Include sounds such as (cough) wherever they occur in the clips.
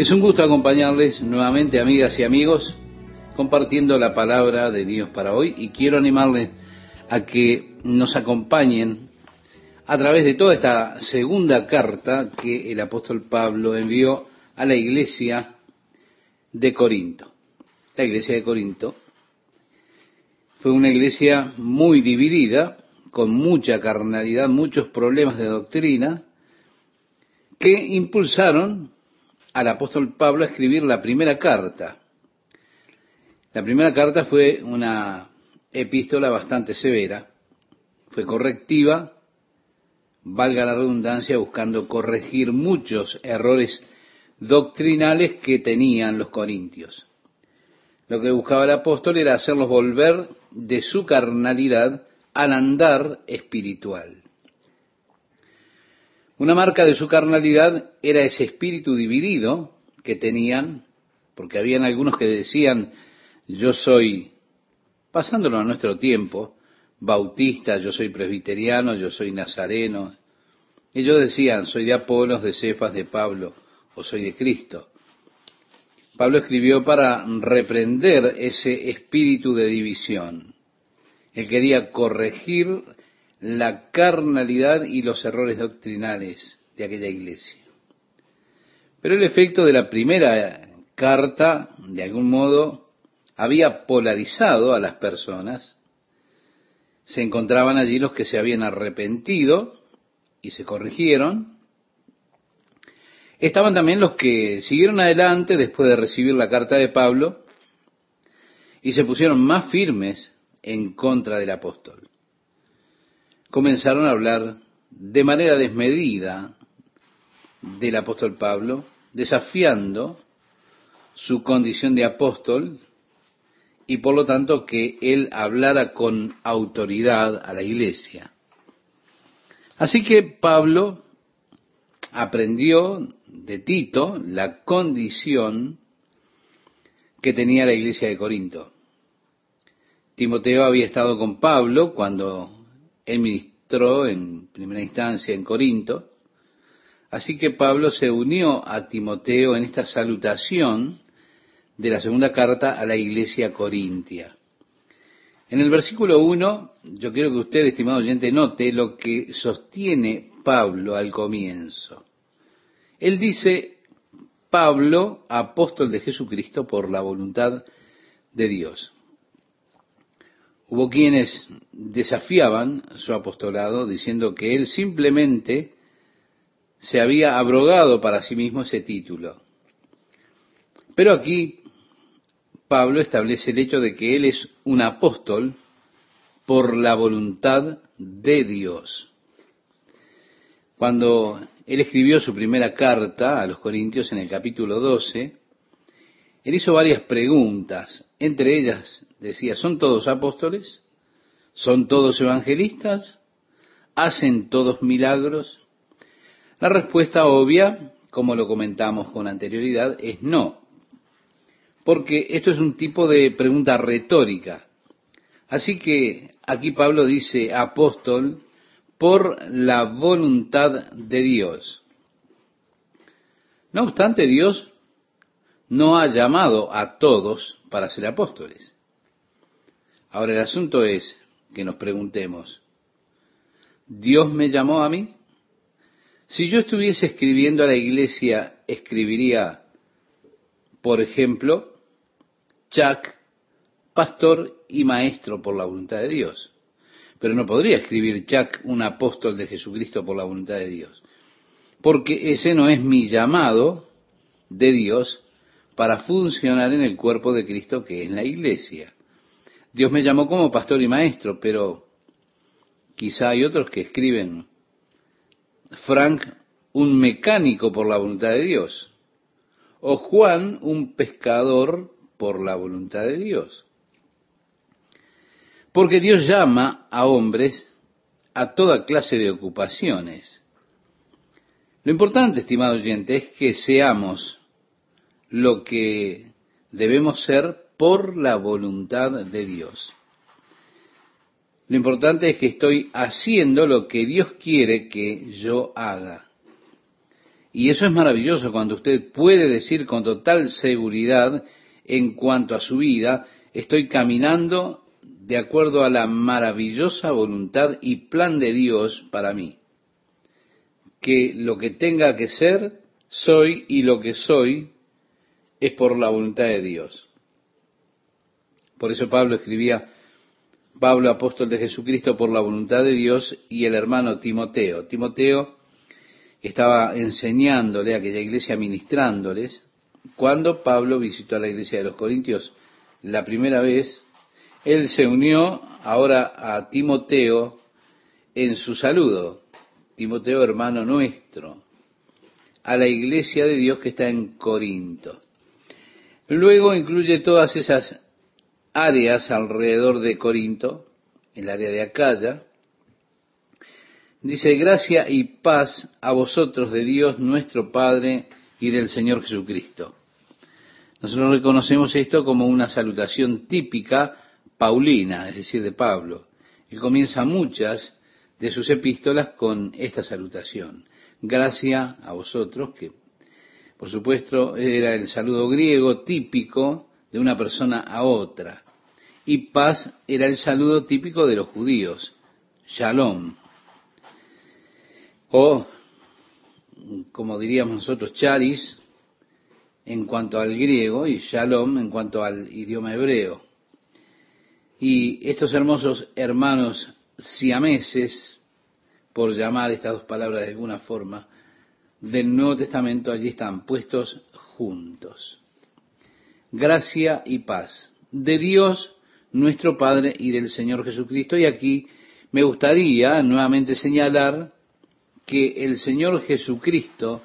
Es un gusto acompañarles nuevamente, amigas y amigos, compartiendo la palabra de Dios para hoy y quiero animarles a que nos acompañen a través de toda esta segunda carta que el apóstol Pablo envió a la iglesia de Corinto. La iglesia de Corinto fue una iglesia muy dividida, con mucha carnalidad, muchos problemas de doctrina, que impulsaron al apóstol Pablo a escribir la primera carta. La primera carta fue una epístola bastante severa, fue correctiva, valga la redundancia, buscando corregir muchos errores doctrinales que tenían los corintios. Lo que buscaba el apóstol era hacerlos volver de su carnalidad al andar espiritual. Una marca de su carnalidad era ese espíritu dividido que tenían, porque habían algunos que decían, yo soy, pasándolo a nuestro tiempo, bautista, yo soy presbiteriano, yo soy nazareno. Ellos decían, soy de Apolos, de Cefas, de Pablo, o soy de Cristo. Pablo escribió para reprender ese espíritu de división. Él quería corregir la carnalidad y los errores doctrinales de aquella iglesia. Pero el efecto de la primera carta, de algún modo, había polarizado a las personas. Se encontraban allí los que se habían arrepentido y se corrigieron. Estaban también los que siguieron adelante después de recibir la carta de Pablo y se pusieron más firmes en contra del apóstol comenzaron a hablar de manera desmedida del apóstol Pablo, desafiando su condición de apóstol y por lo tanto que él hablara con autoridad a la iglesia. Así que Pablo aprendió de Tito la condición que tenía la iglesia de Corinto. Timoteo había estado con Pablo cuando él ministró en primera instancia en Corinto. Así que Pablo se unió a Timoteo en esta salutación de la segunda carta a la iglesia corintia. En el versículo 1, yo quiero que usted, estimado oyente, note lo que sostiene Pablo al comienzo. Él dice, Pablo, apóstol de Jesucristo por la voluntad de Dios. Hubo quienes desafiaban su apostolado diciendo que él simplemente se había abrogado para sí mismo ese título. Pero aquí Pablo establece el hecho de que él es un apóstol por la voluntad de Dios. Cuando él escribió su primera carta a los Corintios en el capítulo 12, él hizo varias preguntas, entre ellas decía, ¿son todos apóstoles? ¿Son todos evangelistas? ¿Hacen todos milagros? La respuesta obvia, como lo comentamos con anterioridad, es no, porque esto es un tipo de pregunta retórica. Así que aquí Pablo dice apóstol por la voluntad de Dios. No obstante, Dios no ha llamado a todos para ser apóstoles. Ahora el asunto es que nos preguntemos, ¿Dios me llamó a mí? Si yo estuviese escribiendo a la iglesia, escribiría, por ejemplo, Chuck, pastor y maestro por la voluntad de Dios. Pero no podría escribir Chuck, un apóstol de Jesucristo por la voluntad de Dios. Porque ese no es mi llamado de Dios para funcionar en el cuerpo de Cristo que es la iglesia. Dios me llamó como pastor y maestro, pero quizá hay otros que escriben, Frank, un mecánico por la voluntad de Dios, o Juan, un pescador por la voluntad de Dios. Porque Dios llama a hombres a toda clase de ocupaciones. Lo importante, estimado oyente, es que seamos lo que debemos ser por la voluntad de Dios. Lo importante es que estoy haciendo lo que Dios quiere que yo haga. Y eso es maravilloso cuando usted puede decir con total seguridad en cuanto a su vida, estoy caminando de acuerdo a la maravillosa voluntad y plan de Dios para mí. Que lo que tenga que ser, soy y lo que soy es por la voluntad de Dios. Por eso Pablo escribía, Pablo apóstol de Jesucristo por la voluntad de Dios y el hermano Timoteo. Timoteo estaba enseñándole a aquella iglesia, ministrándoles, cuando Pablo visitó a la iglesia de los Corintios la primera vez, él se unió ahora a Timoteo en su saludo, Timoteo hermano nuestro, a la iglesia de Dios que está en Corinto. Luego incluye todas esas áreas alrededor de Corinto, el área de Acaya. Dice, gracia y paz a vosotros de Dios nuestro Padre y del Señor Jesucristo. Nosotros reconocemos esto como una salutación típica paulina, es decir, de Pablo. Él comienza muchas de sus epístolas con esta salutación. Gracia a vosotros, que por supuesto era el saludo griego típico de una persona a otra. Y paz era el saludo típico de los judíos, shalom. O, como diríamos nosotros, charis, en cuanto al griego, y shalom en cuanto al idioma hebreo. Y estos hermosos hermanos siameses, por llamar estas dos palabras de alguna forma, del Nuevo Testamento allí están puestos juntos. Gracia y paz de Dios nuestro Padre y del Señor Jesucristo. Y aquí me gustaría nuevamente señalar que el Señor Jesucristo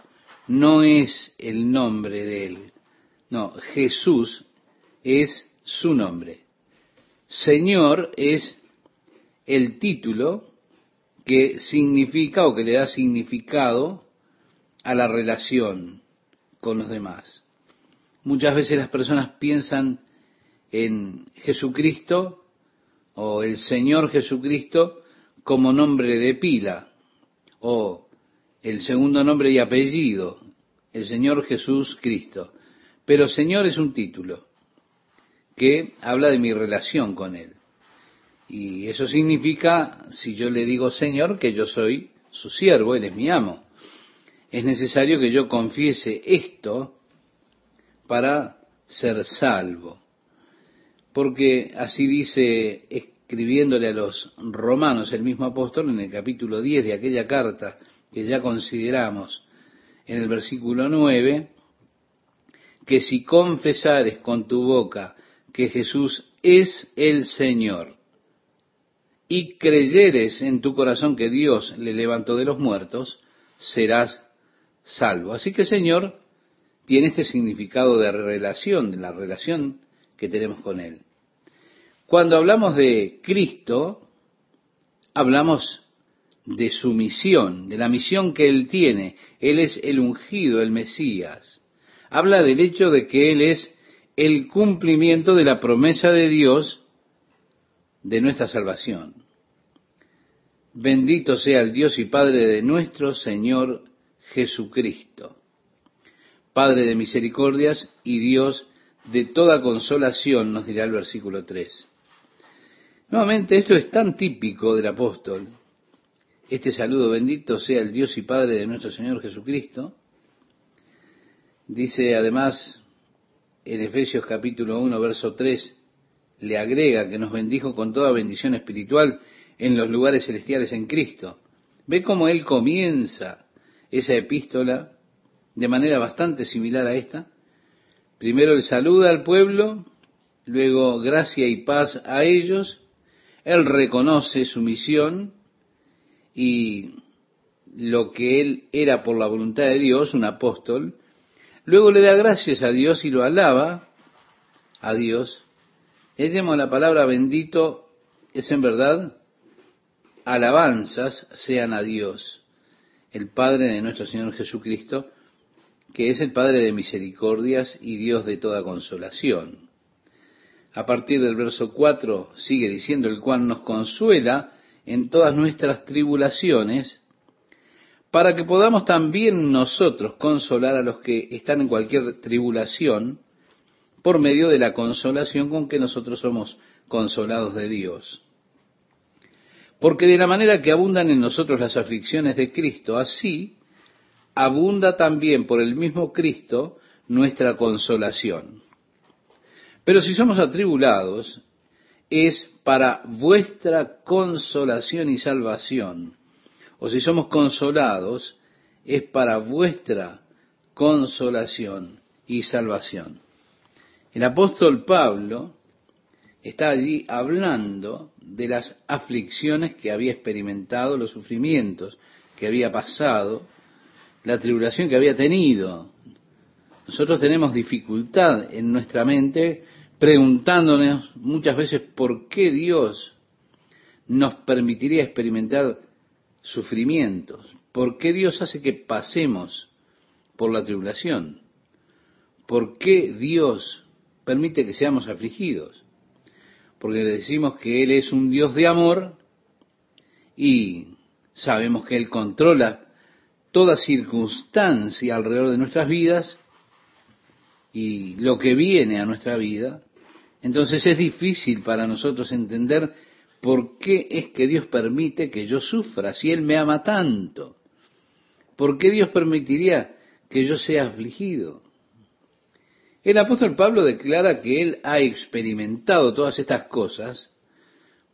no es el nombre de Él. No, Jesús es su nombre. Señor es el título que significa o que le da significado a la relación con los demás. Muchas veces las personas piensan en Jesucristo o el Señor Jesucristo como nombre de pila o el segundo nombre y apellido, el Señor Jesús Cristo. Pero Señor es un título que habla de mi relación con Él. Y eso significa, si yo le digo Señor, que yo soy su siervo, Él es mi amo. Es necesario que yo confiese esto para ser salvo. Porque así dice, escribiéndole a los romanos el mismo apóstol en el capítulo 10 de aquella carta que ya consideramos en el versículo 9, que si confesares con tu boca que Jesús es el Señor y creyeres en tu corazón que Dios le levantó de los muertos, serás salvo. Así que Señor tiene este significado de relación, de la relación que tenemos con Él. Cuando hablamos de Cristo, hablamos de su misión, de la misión que Él tiene. Él es el ungido, el Mesías. Habla del hecho de que Él es el cumplimiento de la promesa de Dios de nuestra salvación. Bendito sea el Dios y Padre de nuestro Señor Jesucristo, Padre de misericordias y Dios de toda consolación, nos dirá el versículo 3. Nuevamente, esto es tan típico del apóstol, este saludo, bendito sea el Dios y Padre de nuestro Señor Jesucristo. Dice además en Efesios capítulo 1, verso 3, le agrega que nos bendijo con toda bendición espiritual en los lugares celestiales en Cristo. Ve cómo él comienza esa epístola de manera bastante similar a esta. Primero él saluda al pueblo, luego gracia y paz a ellos, él reconoce su misión y lo que él era por la voluntad de Dios, un apóstol, Luego le da gracias a Dios y lo alaba a Dios. llama la palabra bendito es en verdad alabanzas sean a Dios, el Padre de nuestro Señor Jesucristo, que es el Padre de misericordias y Dios de toda consolación. A partir del verso 4 sigue diciendo, el cual nos consuela en todas nuestras tribulaciones, para que podamos también nosotros consolar a los que están en cualquier tribulación por medio de la consolación con que nosotros somos consolados de Dios. Porque de la manera que abundan en nosotros las aflicciones de Cristo, así abunda también por el mismo Cristo nuestra consolación. Pero si somos atribulados, es para vuestra consolación y salvación. O si somos consolados, es para vuestra consolación y salvación. El apóstol Pablo está allí hablando de las aflicciones que había experimentado, los sufrimientos que había pasado, la tribulación que había tenido. Nosotros tenemos dificultad en nuestra mente preguntándonos muchas veces por qué Dios nos permitiría experimentar sufrimientos, por qué Dios hace que pasemos por la tribulación, por qué Dios permite que seamos afligidos, porque decimos que Él es un Dios de amor y sabemos que Él controla toda circunstancia alrededor de nuestras vidas y lo que viene a nuestra vida, entonces es difícil para nosotros entender por qué es que Dios permite que yo sufra si Él me ama tanto. ¿Por qué Dios permitiría que yo sea afligido? El apóstol Pablo declara que él ha experimentado todas estas cosas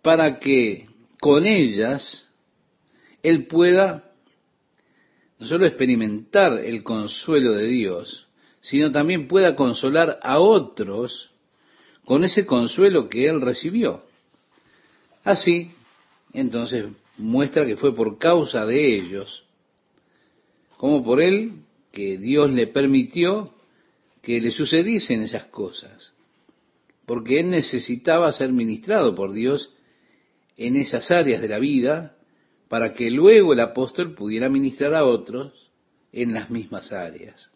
para que con ellas él pueda no solo experimentar el consuelo de Dios, sino también pueda consolar a otros con ese consuelo que él recibió. Así, entonces, muestra que fue por causa de ellos, como por él, que Dios le permitió que le sucediesen esas cosas, porque él necesitaba ser ministrado por Dios en esas áreas de la vida para que luego el apóstol pudiera ministrar a otros en las mismas áreas.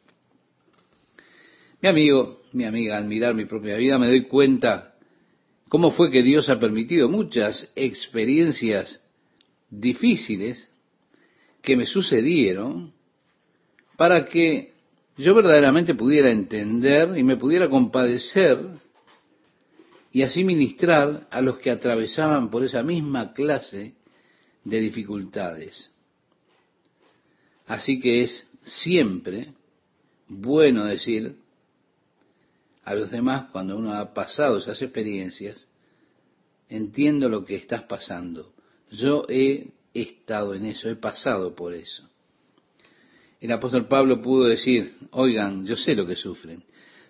Mi amigo, mi amiga, al mirar mi propia vida me doy cuenta cómo fue que Dios ha permitido muchas experiencias difíciles que me sucedieron para que yo verdaderamente pudiera entender y me pudiera compadecer y así ministrar a los que atravesaban por esa misma clase de dificultades. Así que es siempre bueno decir a los demás cuando uno ha pasado esas experiencias, entiendo lo que estás pasando. Yo he estado en eso, he pasado por eso el apóstol Pablo pudo decir, oigan, yo sé lo que sufren,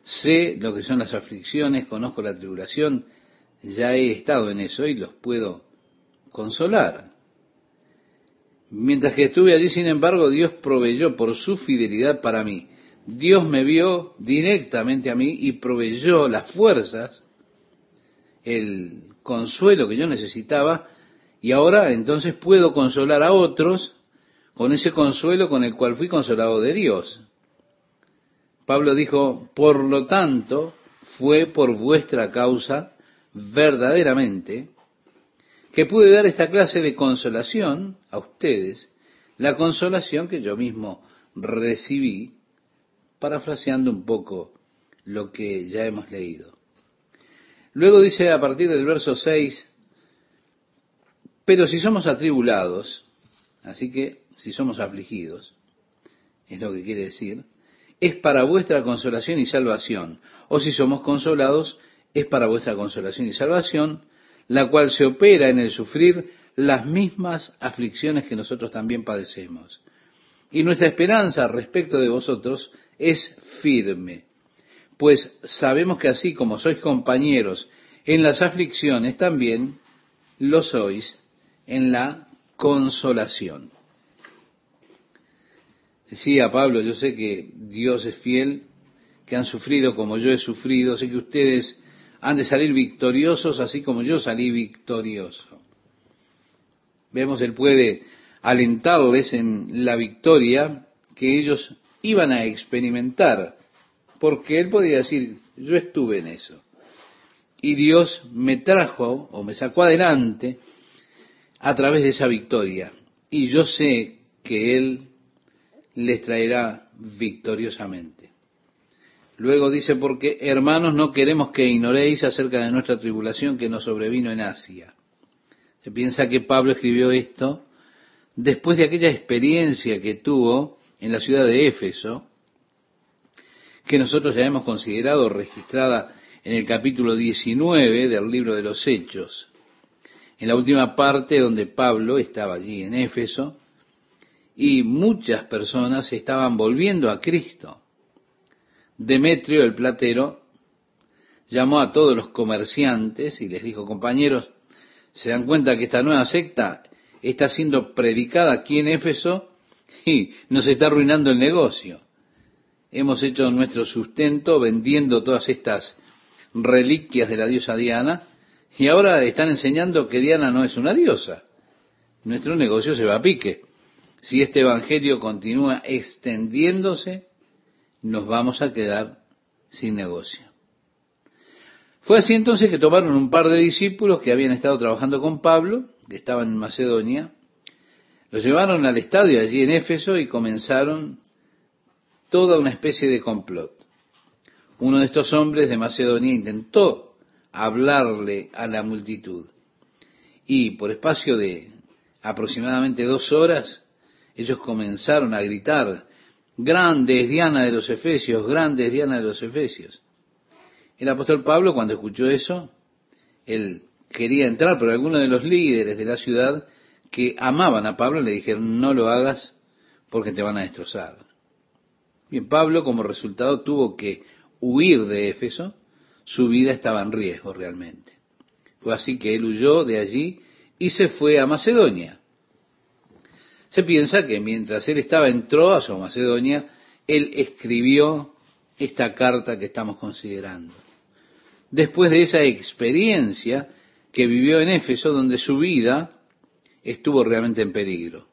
sé lo que son las aflicciones, conozco la tribulación, ya he estado en eso y los puedo consolar. Mientras que estuve allí, sin embargo, Dios proveyó por su fidelidad para mí. Dios me vio directamente a mí y proveyó las fuerzas, el consuelo que yo necesitaba, y ahora entonces puedo consolar a otros con ese consuelo con el cual fui consolado de Dios. Pablo dijo, por lo tanto, fue por vuestra causa verdaderamente que pude dar esta clase de consolación a ustedes, la consolación que yo mismo recibí, parafraseando un poco lo que ya hemos leído. Luego dice a partir del verso 6, pero si somos atribulados, así que si somos afligidos, es lo que quiere decir, es para vuestra consolación y salvación. O si somos consolados, es para vuestra consolación y salvación, la cual se opera en el sufrir las mismas aflicciones que nosotros también padecemos. Y nuestra esperanza respecto de vosotros es firme, pues sabemos que así como sois compañeros en las aflicciones, también lo sois en la consolación. Decía Pablo, yo sé que Dios es fiel, que han sufrido como yo he sufrido, sé que ustedes han de salir victoriosos así como yo salí victorioso. Vemos, Él puede alentarles en la victoria que ellos iban a experimentar, porque Él podía decir, yo estuve en eso. Y Dios me trajo o me sacó adelante a través de esa victoria. Y yo sé que Él les traerá victoriosamente. Luego dice, porque hermanos no queremos que ignoréis acerca de nuestra tribulación que nos sobrevino en Asia. Se piensa que Pablo escribió esto después de aquella experiencia que tuvo en la ciudad de Éfeso, que nosotros ya hemos considerado registrada en el capítulo 19 del libro de los Hechos, en la última parte donde Pablo estaba allí en Éfeso, y muchas personas estaban volviendo a Cristo. Demetrio el platero llamó a todos los comerciantes y les dijo, compañeros, ¿se dan cuenta que esta nueva secta está siendo predicada aquí en Éfeso y nos está arruinando el negocio? Hemos hecho nuestro sustento vendiendo todas estas reliquias de la diosa Diana y ahora están enseñando que Diana no es una diosa. Nuestro negocio se va a pique. Si este evangelio continúa extendiéndose, nos vamos a quedar sin negocio. Fue así entonces que tomaron un par de discípulos que habían estado trabajando con Pablo, que estaban en Macedonia, los llevaron al estadio allí en Éfeso y comenzaron toda una especie de complot. Uno de estos hombres de Macedonia intentó hablarle a la multitud y por espacio de aproximadamente dos horas ellos comenzaron a gritar Grandes Diana de los Efesios, grandes Diana de los Efesios. El apóstol Pablo, cuando escuchó eso, él quería entrar, pero algunos de los líderes de la ciudad que amaban a Pablo le dijeron, no lo hagas porque te van a destrozar. Bien, Pablo como resultado tuvo que huir de Éfeso, su vida estaba en riesgo realmente. Fue así que él huyó de allí y se fue a Macedonia. Se piensa que mientras él estaba en Troas o Macedonia, él escribió esta carta que estamos considerando. Después de esa experiencia que vivió en Éfeso, donde su vida estuvo realmente en peligro.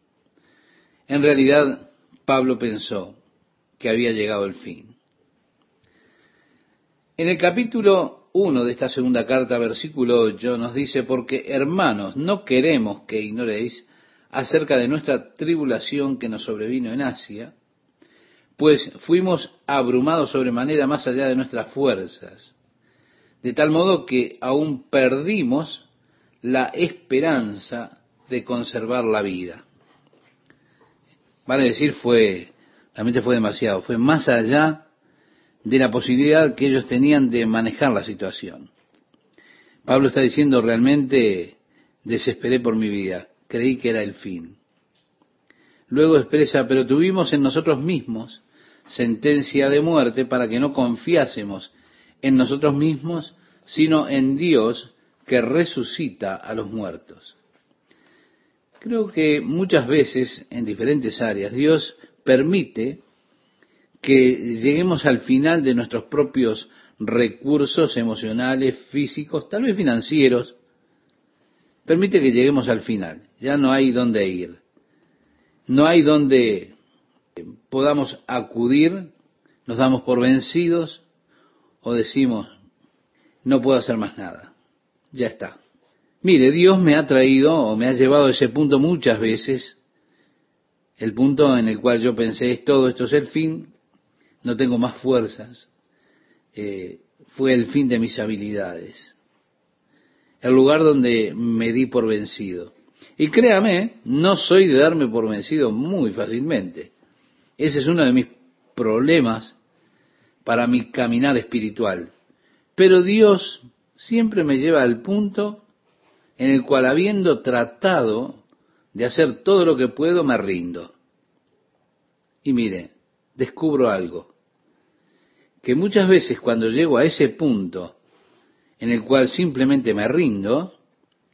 En realidad, Pablo pensó que había llegado el fin. En el capítulo 1 de esta segunda carta, versículo 8, nos dice, porque hermanos, no queremos que ignoréis acerca de nuestra tribulación que nos sobrevino en Asia, pues fuimos abrumados sobremanera más allá de nuestras fuerzas, de tal modo que aún perdimos la esperanza de conservar la vida. Vale decir, fue, realmente fue demasiado, fue más allá de la posibilidad que ellos tenían de manejar la situación. Pablo está diciendo realmente desesperé por mi vida creí que era el fin. Luego expresa, pero tuvimos en nosotros mismos sentencia de muerte para que no confiásemos en nosotros mismos, sino en Dios que resucita a los muertos. Creo que muchas veces en diferentes áreas Dios permite que lleguemos al final de nuestros propios recursos emocionales, físicos, tal vez financieros, permite que lleguemos al final. Ya no hay dónde ir. No hay dónde podamos acudir, nos damos por vencidos o decimos, no puedo hacer más nada. Ya está. Mire, Dios me ha traído o me ha llevado a ese punto muchas veces, el punto en el cual yo pensé, es todo, esto es el fin, no tengo más fuerzas, eh, fue el fin de mis habilidades el lugar donde me di por vencido. Y créame, no soy de darme por vencido muy fácilmente. Ese es uno de mis problemas para mi caminar espiritual. Pero Dios siempre me lleva al punto en el cual habiendo tratado de hacer todo lo que puedo, me rindo. Y mire, descubro algo, que muchas veces cuando llego a ese punto en el cual simplemente me rindo,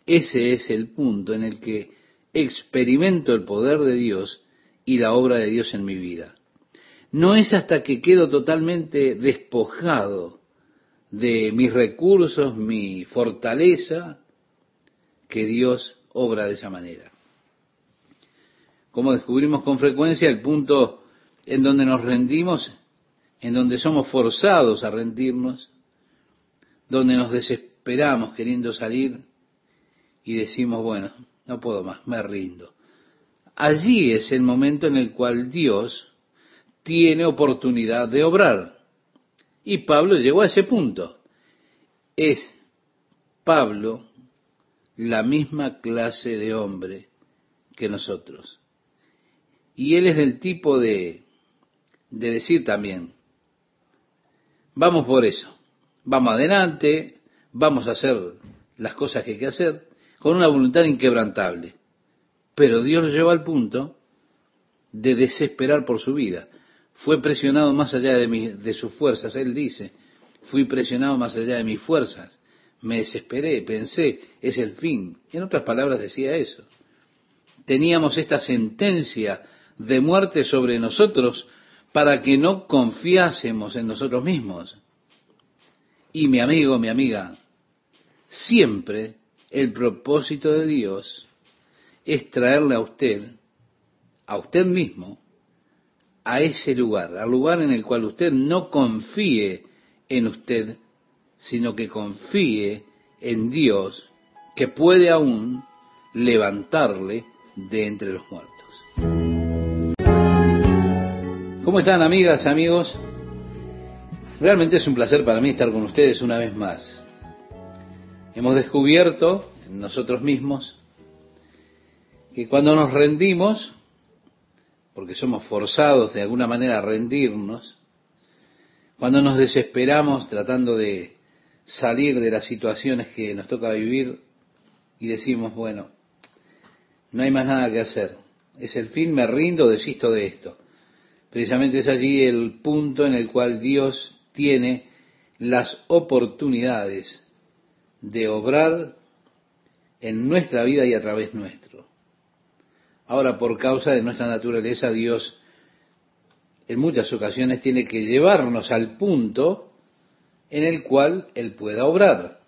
ese es el punto en el que experimento el poder de Dios y la obra de Dios en mi vida. No es hasta que quedo totalmente despojado de mis recursos, mi fortaleza, que Dios obra de esa manera. Como descubrimos con frecuencia, el punto en donde nos rendimos, en donde somos forzados a rendirnos, donde nos desesperamos queriendo salir y decimos, bueno, no puedo más, me rindo. Allí es el momento en el cual Dios tiene oportunidad de obrar. Y Pablo llegó a ese punto. Es Pablo la misma clase de hombre que nosotros. Y él es del tipo de, de decir también, vamos por eso, vamos adelante, vamos a hacer las cosas que hay que hacer, con una voluntad inquebrantable. Pero Dios lo llevó al punto de desesperar por su vida. Fue presionado más allá de, de sus fuerzas. Él dice, fui presionado más allá de mis fuerzas. Me desesperé, pensé, es el fin. En otras palabras decía eso. Teníamos esta sentencia de muerte sobre nosotros para que no confiásemos en nosotros mismos. Y mi amigo, mi amiga, siempre el propósito de Dios es traerle a usted, a usted mismo, a ese lugar, al lugar en el cual usted no confíe en usted, sino que confíe en Dios, que puede aún levantarle de entre los muertos. ¿Cómo están amigas, amigos? Realmente es un placer para mí estar con ustedes una vez más. Hemos descubierto en nosotros mismos que cuando nos rendimos, porque somos forzados de alguna manera a rendirnos, cuando nos desesperamos tratando de salir de las situaciones que nos toca vivir y decimos, bueno, no hay más nada que hacer, es el fin, me rindo, desisto de esto. Precisamente es allí el punto en el cual Dios tiene las oportunidades de obrar en nuestra vida y a través nuestro. Ahora, por causa de nuestra naturaleza, Dios en muchas ocasiones tiene que llevarnos al punto en el cual Él pueda obrar.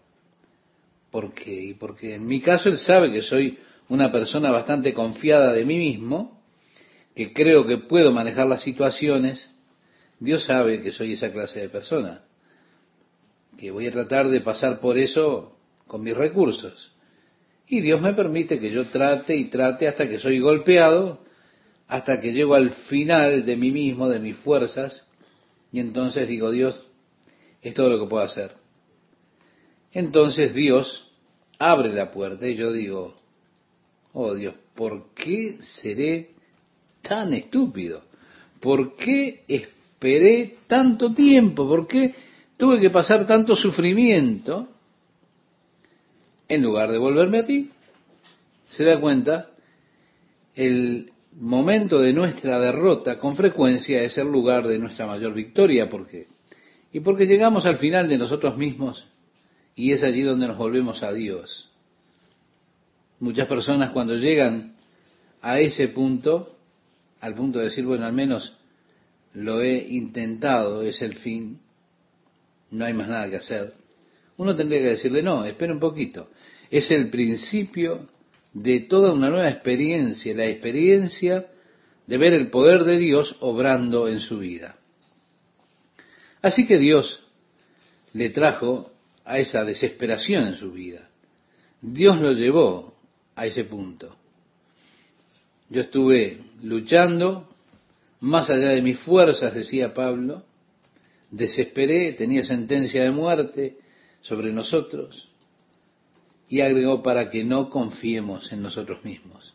¿Por qué? Porque en mi caso Él sabe que soy una persona bastante confiada de mí mismo, que creo que puedo manejar las situaciones. Dios sabe que soy esa clase de persona, que voy a tratar de pasar por eso con mis recursos. Y Dios me permite que yo trate y trate hasta que soy golpeado, hasta que llego al final de mí mismo, de mis fuerzas, y entonces digo, Dios, es todo lo que puedo hacer. Entonces Dios abre la puerta y yo digo, oh Dios, ¿por qué seré tan estúpido? ¿Por qué esperé tanto tiempo? ¿Por qué tuve que pasar tanto sufrimiento? en lugar de volverme a ti. Se da cuenta, el momento de nuestra derrota con frecuencia es el lugar de nuestra mayor victoria. ¿Por qué? Y porque llegamos al final de nosotros mismos y es allí donde nos volvemos a Dios. Muchas personas cuando llegan a ese punto, al punto de decir, bueno, al menos lo he intentado, es el fin, no hay más nada que hacer, uno tendría que decirle, no, espera un poquito, es el principio de toda una nueva experiencia, la experiencia de ver el poder de Dios obrando en su vida. Así que Dios le trajo a esa desesperación en su vida. Dios lo llevó a ese punto. Yo estuve luchando más allá de mis fuerzas, decía Pablo, desesperé, tenía sentencia de muerte sobre nosotros, y agregó para que no confiemos en nosotros mismos.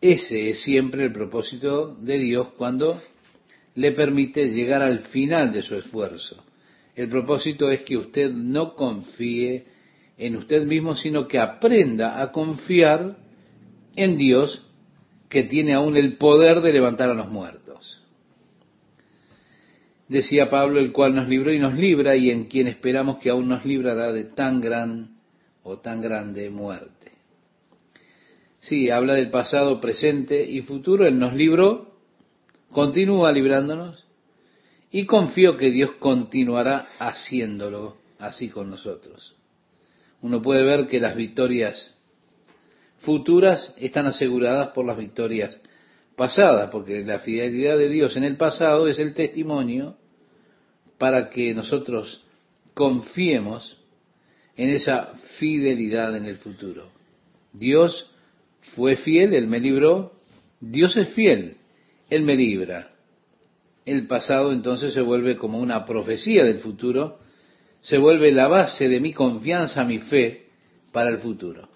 Ese es siempre el propósito de Dios cuando le permite llegar al final de su esfuerzo. El propósito es que usted no confíe en usted mismo, sino que aprenda a confiar en Dios que tiene aún el poder de levantar a los muertos. Decía Pablo, el cual nos libró y nos libra, y en quien esperamos que aún nos librará de tan gran o tan grande muerte. Sí, habla del pasado, presente y futuro. Él nos libró, continúa librándonos y confío que Dios continuará haciéndolo así con nosotros. Uno puede ver que las victorias futuras están aseguradas por las victorias pasadas, porque la fidelidad de Dios en el pasado es el testimonio para que nosotros confiemos en esa fidelidad en el futuro. Dios fue fiel, Él me libró. Dios es fiel, Él me libra. el pasado entonces se vuelve como una profecía del futuro, se vuelve la base de mi confianza, mi fe para el futuro.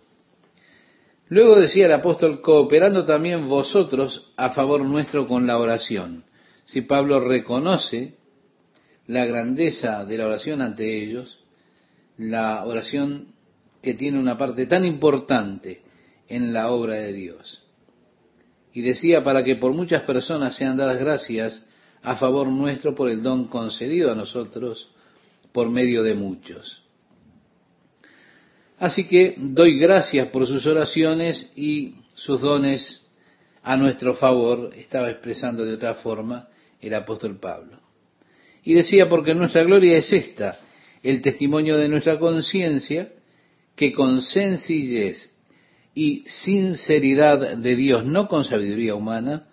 Luego decía el apóstol, cooperando también vosotros a favor nuestro con la oración. Si Pablo reconoce la grandeza de la oración ante ellos, la oración que tiene una parte tan importante en la obra de Dios. Y decía, para que por muchas personas sean dadas gracias a favor nuestro por el don concedido a nosotros por medio de muchos. Así que doy gracias por sus oraciones y sus dones a nuestro favor, estaba expresando de otra forma el apóstol Pablo. Y decía, porque nuestra gloria es esta, el testimonio de nuestra conciencia, que con sencillez y sinceridad de Dios, no con sabiduría humana,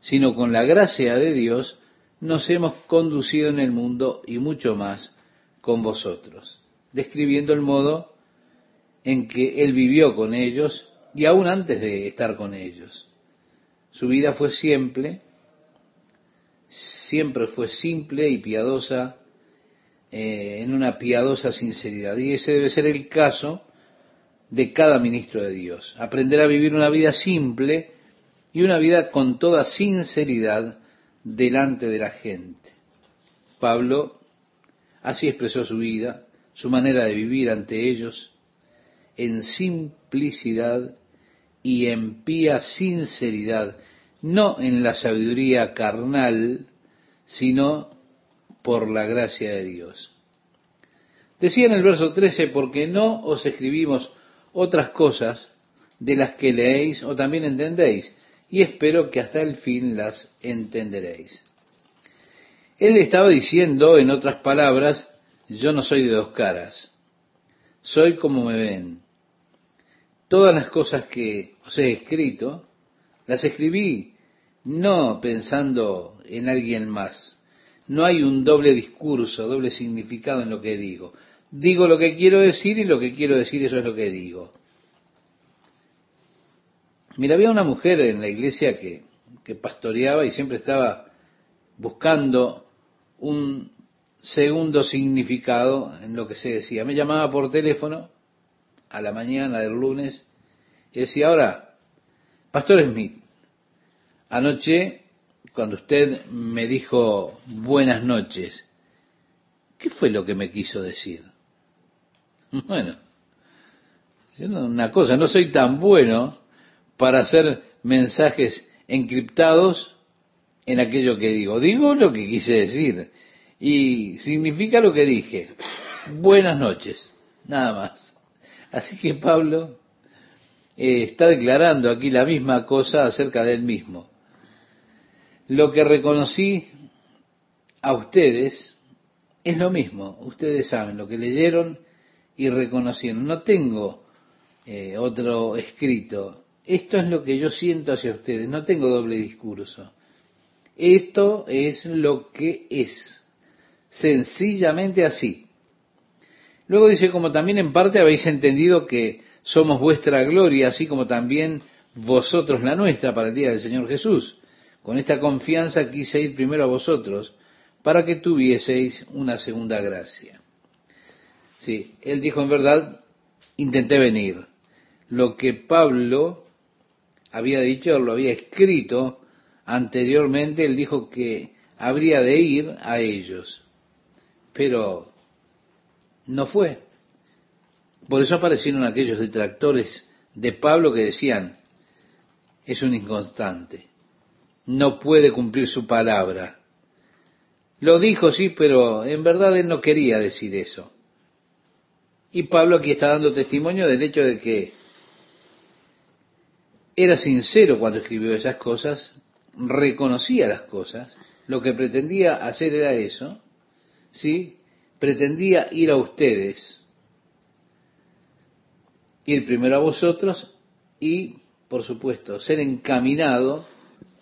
sino con la gracia de Dios, nos hemos conducido en el mundo y mucho más con vosotros, describiendo el modo en que él vivió con ellos y aún antes de estar con ellos. Su vida fue simple, siempre fue simple y piadosa, eh, en una piadosa sinceridad. Y ese debe ser el caso de cada ministro de Dios. Aprender a vivir una vida simple y una vida con toda sinceridad delante de la gente. Pablo así expresó su vida, su manera de vivir ante ellos, en simplicidad y en pía sinceridad, no en la sabiduría carnal, sino por la gracia de Dios. Decía en el verso 13, porque no os escribimos otras cosas de las que leéis o también entendéis, y espero que hasta el fin las entenderéis. Él estaba diciendo, en otras palabras, yo no soy de dos caras, soy como me ven. Todas las cosas que os he escrito, las escribí no pensando en alguien más. No hay un doble discurso, doble significado en lo que digo. Digo lo que quiero decir y lo que quiero decir eso es lo que digo. Mira, había una mujer en la iglesia que, que pastoreaba y siempre estaba buscando un segundo significado en lo que se decía. Me llamaba por teléfono a la mañana del lunes y decía, ahora, Pastor Smith, anoche cuando usted me dijo buenas noches, ¿qué fue lo que me quiso decir? (laughs) Bueno, una cosa, no soy tan bueno para hacer mensajes encriptados en aquello que digo. Digo lo que quise decir y significa lo que dije. Buenas noches, nada más. Así que Pablo eh, está declarando aquí la misma cosa acerca de él mismo. Lo que reconocí a ustedes es lo mismo. Ustedes saben lo que leyeron y reconocieron. No tengo eh, otro escrito. Esto es lo que yo siento hacia ustedes. No tengo doble discurso. Esto es lo que es. Sencillamente así. Luego dice, como también en parte habéis entendido que somos vuestra gloria, así como también vosotros la nuestra para el día del Señor Jesús. Con esta confianza quise ir primero a vosotros para que tuvieseis una segunda gracia. Sí, él dijo en verdad, intenté venir. Lo que Pablo había dicho, lo había escrito anteriormente, él dijo que habría de ir a ellos. Pero no fue. Por eso aparecieron aquellos detractores de Pablo que decían, es un inconstante, no puede cumplir su palabra. Lo dijo, sí, pero en verdad él no quería decir eso. Y Pablo aquí está dando testimonio del hecho de que era sincero cuando escribió esas cosas, reconocía las cosas, lo que pretendía hacer era eso, ¿sí? Pretendía ir a ustedes, ir primero a vosotros y, por supuesto, ser encaminado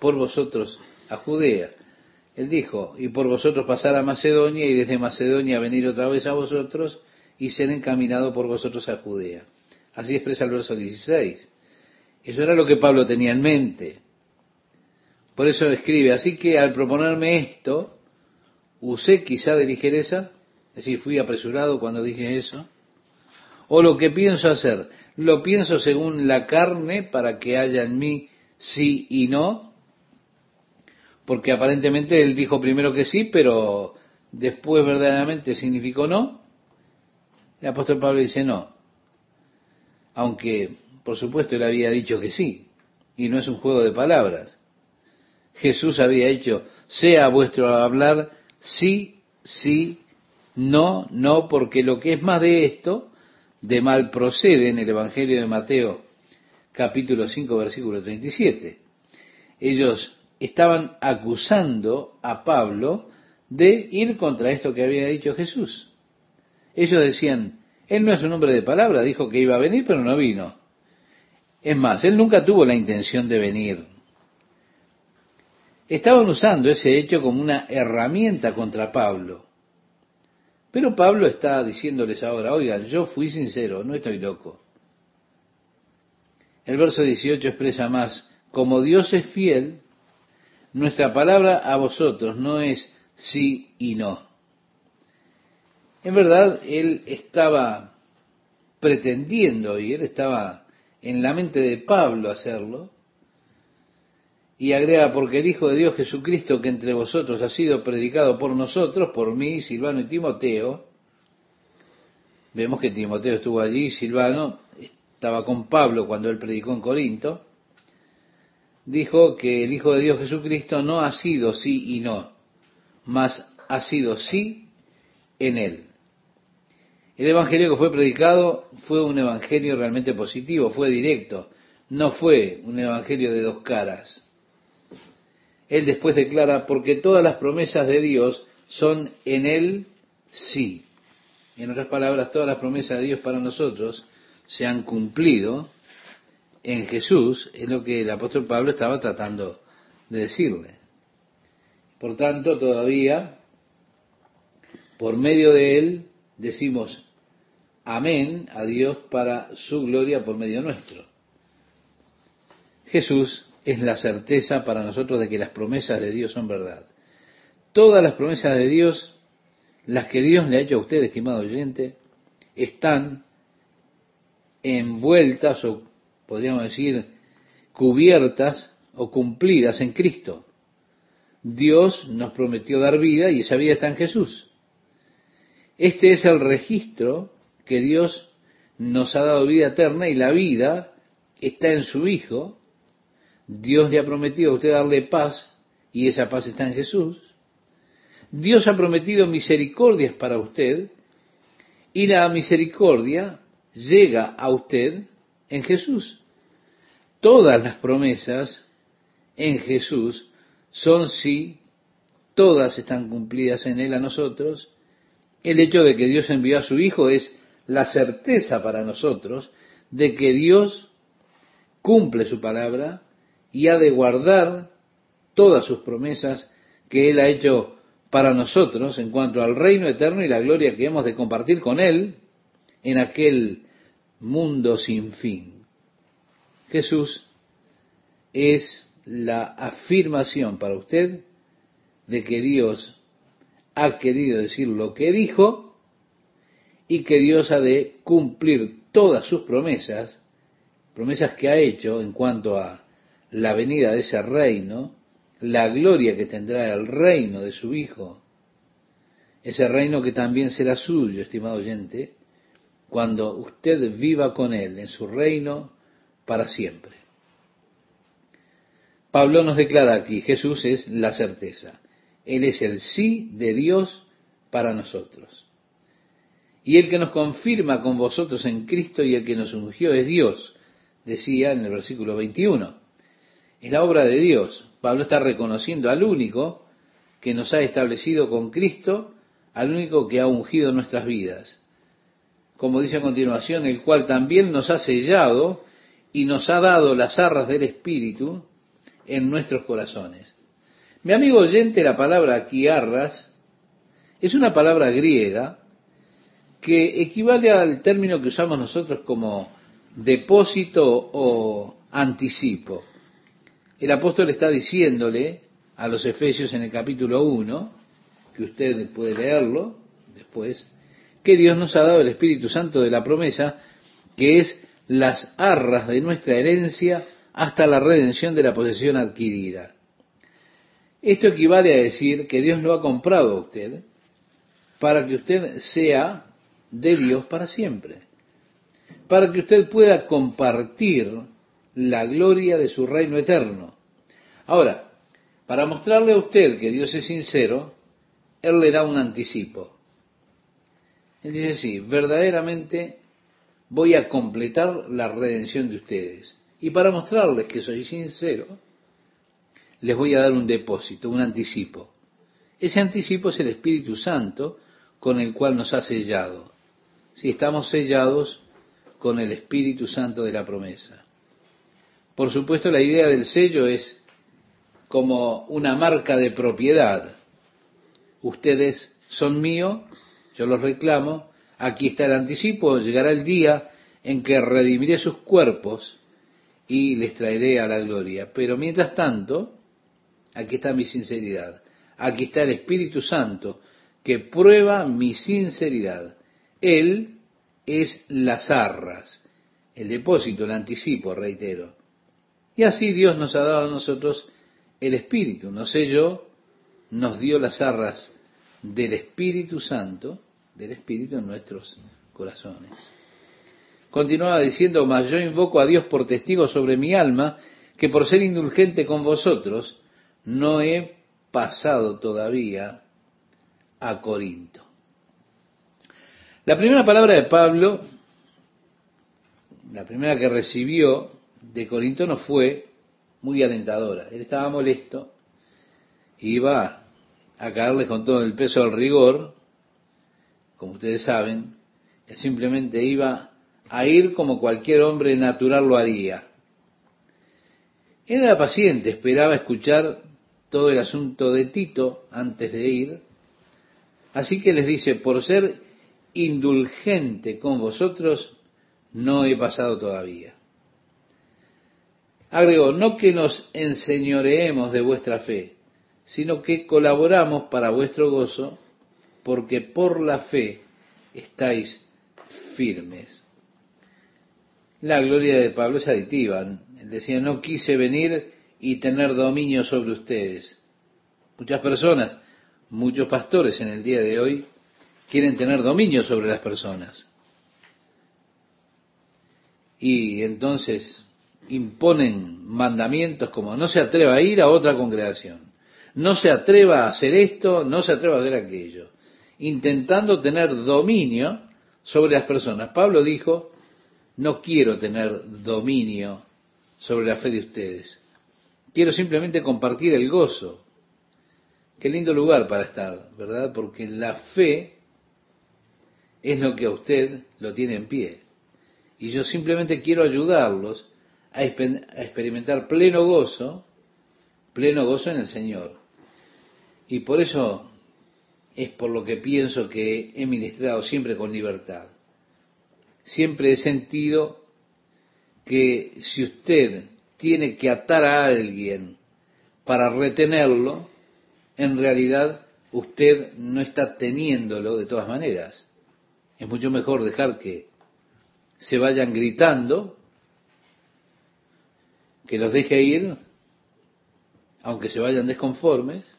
por vosotros a Judea. Él dijo, y por vosotros pasar a Macedonia y desde Macedonia venir otra vez a vosotros y ser encaminado por vosotros a Judea. Así expresa el verso 16. Eso era lo que Pablo tenía en mente. Por eso escribe, así que al proponerme esto, usé quizá de ligereza, es decir, fui apresurado cuando dije eso, o lo que pienso hacer, lo pienso según la carne para que haya en mí sí y no, porque aparentemente él dijo primero que sí, pero después verdaderamente significó no. El apóstol Pablo dice no, aunque por supuesto él había dicho que sí, y no es un juego de palabras. Jesús había hecho, sea vuestro hablar sí, sí, no, no, porque lo que es más de esto, de mal procede en el Evangelio de Mateo capítulo 5 versículo 37. Ellos estaban acusando a Pablo de ir contra esto que había dicho Jesús. Ellos decían, él no es un hombre de palabra, dijo que iba a venir, pero no vino. Es más, él nunca tuvo la intención de venir. Estaban usando ese hecho como una herramienta contra Pablo. Pero Pablo está diciéndoles ahora, oigan, yo fui sincero, no estoy loco. El verso 18 expresa más, como Dios es fiel, nuestra palabra a vosotros no es sí y no. En verdad, él estaba pretendiendo y él estaba en la mente de Pablo hacerlo, y agrega, porque el Hijo de Dios Jesucristo que entre vosotros ha sido predicado por nosotros, por mí, Silvano y Timoteo, vemos que Timoteo estuvo allí, Silvano estaba con Pablo cuando él predicó en Corinto, dijo que el Hijo de Dios Jesucristo no ha sido sí y no, mas ha sido sí en él. El Evangelio que fue predicado fue un Evangelio realmente positivo, fue directo, no fue un Evangelio de dos caras él después declara, porque todas las promesas de Dios son en Él sí. En otras palabras, todas las promesas de Dios para nosotros se han cumplido en Jesús, es lo que el apóstol Pablo estaba tratando de decirle. Por tanto, todavía, por medio de Él, decimos amén a Dios para su gloria por medio nuestro. Jesús es la certeza para nosotros de que las promesas de Dios son verdad. Todas las promesas de Dios, las que Dios le ha hecho a usted, estimado oyente, están envueltas o podríamos decir cubiertas o cumplidas en Cristo. Dios nos prometió dar vida y esa vida está en Jesús. Este es el registro que Dios nos ha dado vida eterna y la vida está en su Hijo Dios le ha prometido a usted darle paz y esa paz está en Jesús. Dios ha prometido misericordias para usted y la misericordia llega a usted en Jesús. Todas las promesas en Jesús son sí, todas están cumplidas en Él a nosotros. El hecho de que Dios envió a su Hijo es la certeza para nosotros de que Dios cumple su palabra y ha de guardar todas sus promesas que Él ha hecho para nosotros en cuanto al reino eterno y la gloria que hemos de compartir con Él en aquel mundo sin fin. Jesús es la afirmación para usted de que Dios ha querido decir lo que dijo y que Dios ha de cumplir todas sus promesas, promesas que ha hecho en cuanto a la venida de ese reino, la gloria que tendrá el reino de su Hijo, ese reino que también será suyo, estimado oyente, cuando usted viva con Él en su reino para siempre. Pablo nos declara aquí, Jesús es la certeza. Él es el sí de Dios para nosotros. Y el que nos confirma con vosotros en Cristo y el que nos ungió es Dios, decía en el versículo 21 es la obra de Dios. Pablo está reconociendo al único que nos ha establecido con Cristo, al único que ha ungido nuestras vidas. Como dice a continuación, el cual también nos ha sellado y nos ha dado las arras del Espíritu en nuestros corazones. Mi amigo oyente, la palabra aquí arras es una palabra griega que equivale al término que usamos nosotros como depósito o anticipo. el apóstol está diciéndole a los Efesios en el capítulo 1, que usted puede leerlo después, que Dios nos ha dado el Espíritu Santo de la promesa, que es las arras de nuestra herencia hasta la redención de la posesión adquirida. Esto equivale a decir que Dios lo ha comprado a usted para que usted sea de Dios para siempre, para que usted pueda compartir la gloria de su reino eterno. Ahora, para mostrarle a usted que Dios es sincero, Él le da un anticipo. Él dice, sí, verdaderamente voy a completar la redención de ustedes. Y para mostrarles que soy sincero, les voy a dar un depósito, un anticipo. Ese anticipo es el Espíritu Santo con el cual nos ha sellado. Si estamos sellados con el Espíritu Santo de la promesa. Por supuesto, la idea del sello es como una marca de propiedad. Ustedes son míos, yo los reclamo, aquí está el anticipo, llegará el día en que redimiré sus cuerpos y les traeré a la gloria. Pero mientras tanto, aquí está mi sinceridad, aquí está el Espíritu Santo que prueba mi sinceridad. Él es las arras, el depósito, el anticipo, reitero. Y así Dios nos ha dado a nosotros el Espíritu, no sé yo, nos dio las arras del Espíritu Santo, del Espíritu en nuestros corazones. Continuaba diciendo, mas yo invoco a Dios por testigo sobre mi alma, que por ser indulgente con vosotros, no he pasado todavía a Corinto. La primera palabra de Pablo, la primera que recibió de Corinto no fue muy alentadora. Él estaba molesto, iba a caerle con todo el peso del rigor, como ustedes saben, él simplemente iba a ir como cualquier hombre natural lo haría. Era paciente, esperaba escuchar todo el asunto de Tito antes de ir, así que les dice, por ser indulgente con vosotros, no he pasado todavía. Agregó, no que nos enseñoreemos de vuestra fe, sino que colaboramos para vuestro gozo, porque por la fe estáis firmes. La gloria de Pablo es aditiva. Él decía, no quise venir y tener dominio sobre ustedes. Muchas personas, muchos pastores en el día de hoy, quieren tener dominio sobre las personas. Y entonces imponen mandamientos como no se atreva a ir a otra congregación, no se atreva a hacer esto, no se atreva a hacer aquello, intentando tener dominio sobre las personas. Pablo dijo, no quiero tener dominio sobre la fe de ustedes, quiero simplemente compartir el gozo. Qué lindo lugar para estar, ¿verdad? Porque la fe es lo que a usted lo tiene en pie. Y yo simplemente quiero ayudarlos a experimentar pleno gozo, pleno gozo en el Señor. Y por eso es por lo que pienso que he ministrado siempre con libertad. Siempre he sentido que si usted tiene que atar a alguien para retenerlo, en realidad usted no está teniéndolo de todas maneras. Es mucho mejor dejar que se vayan gritando que los deje ir, aunque se vayan desconformes,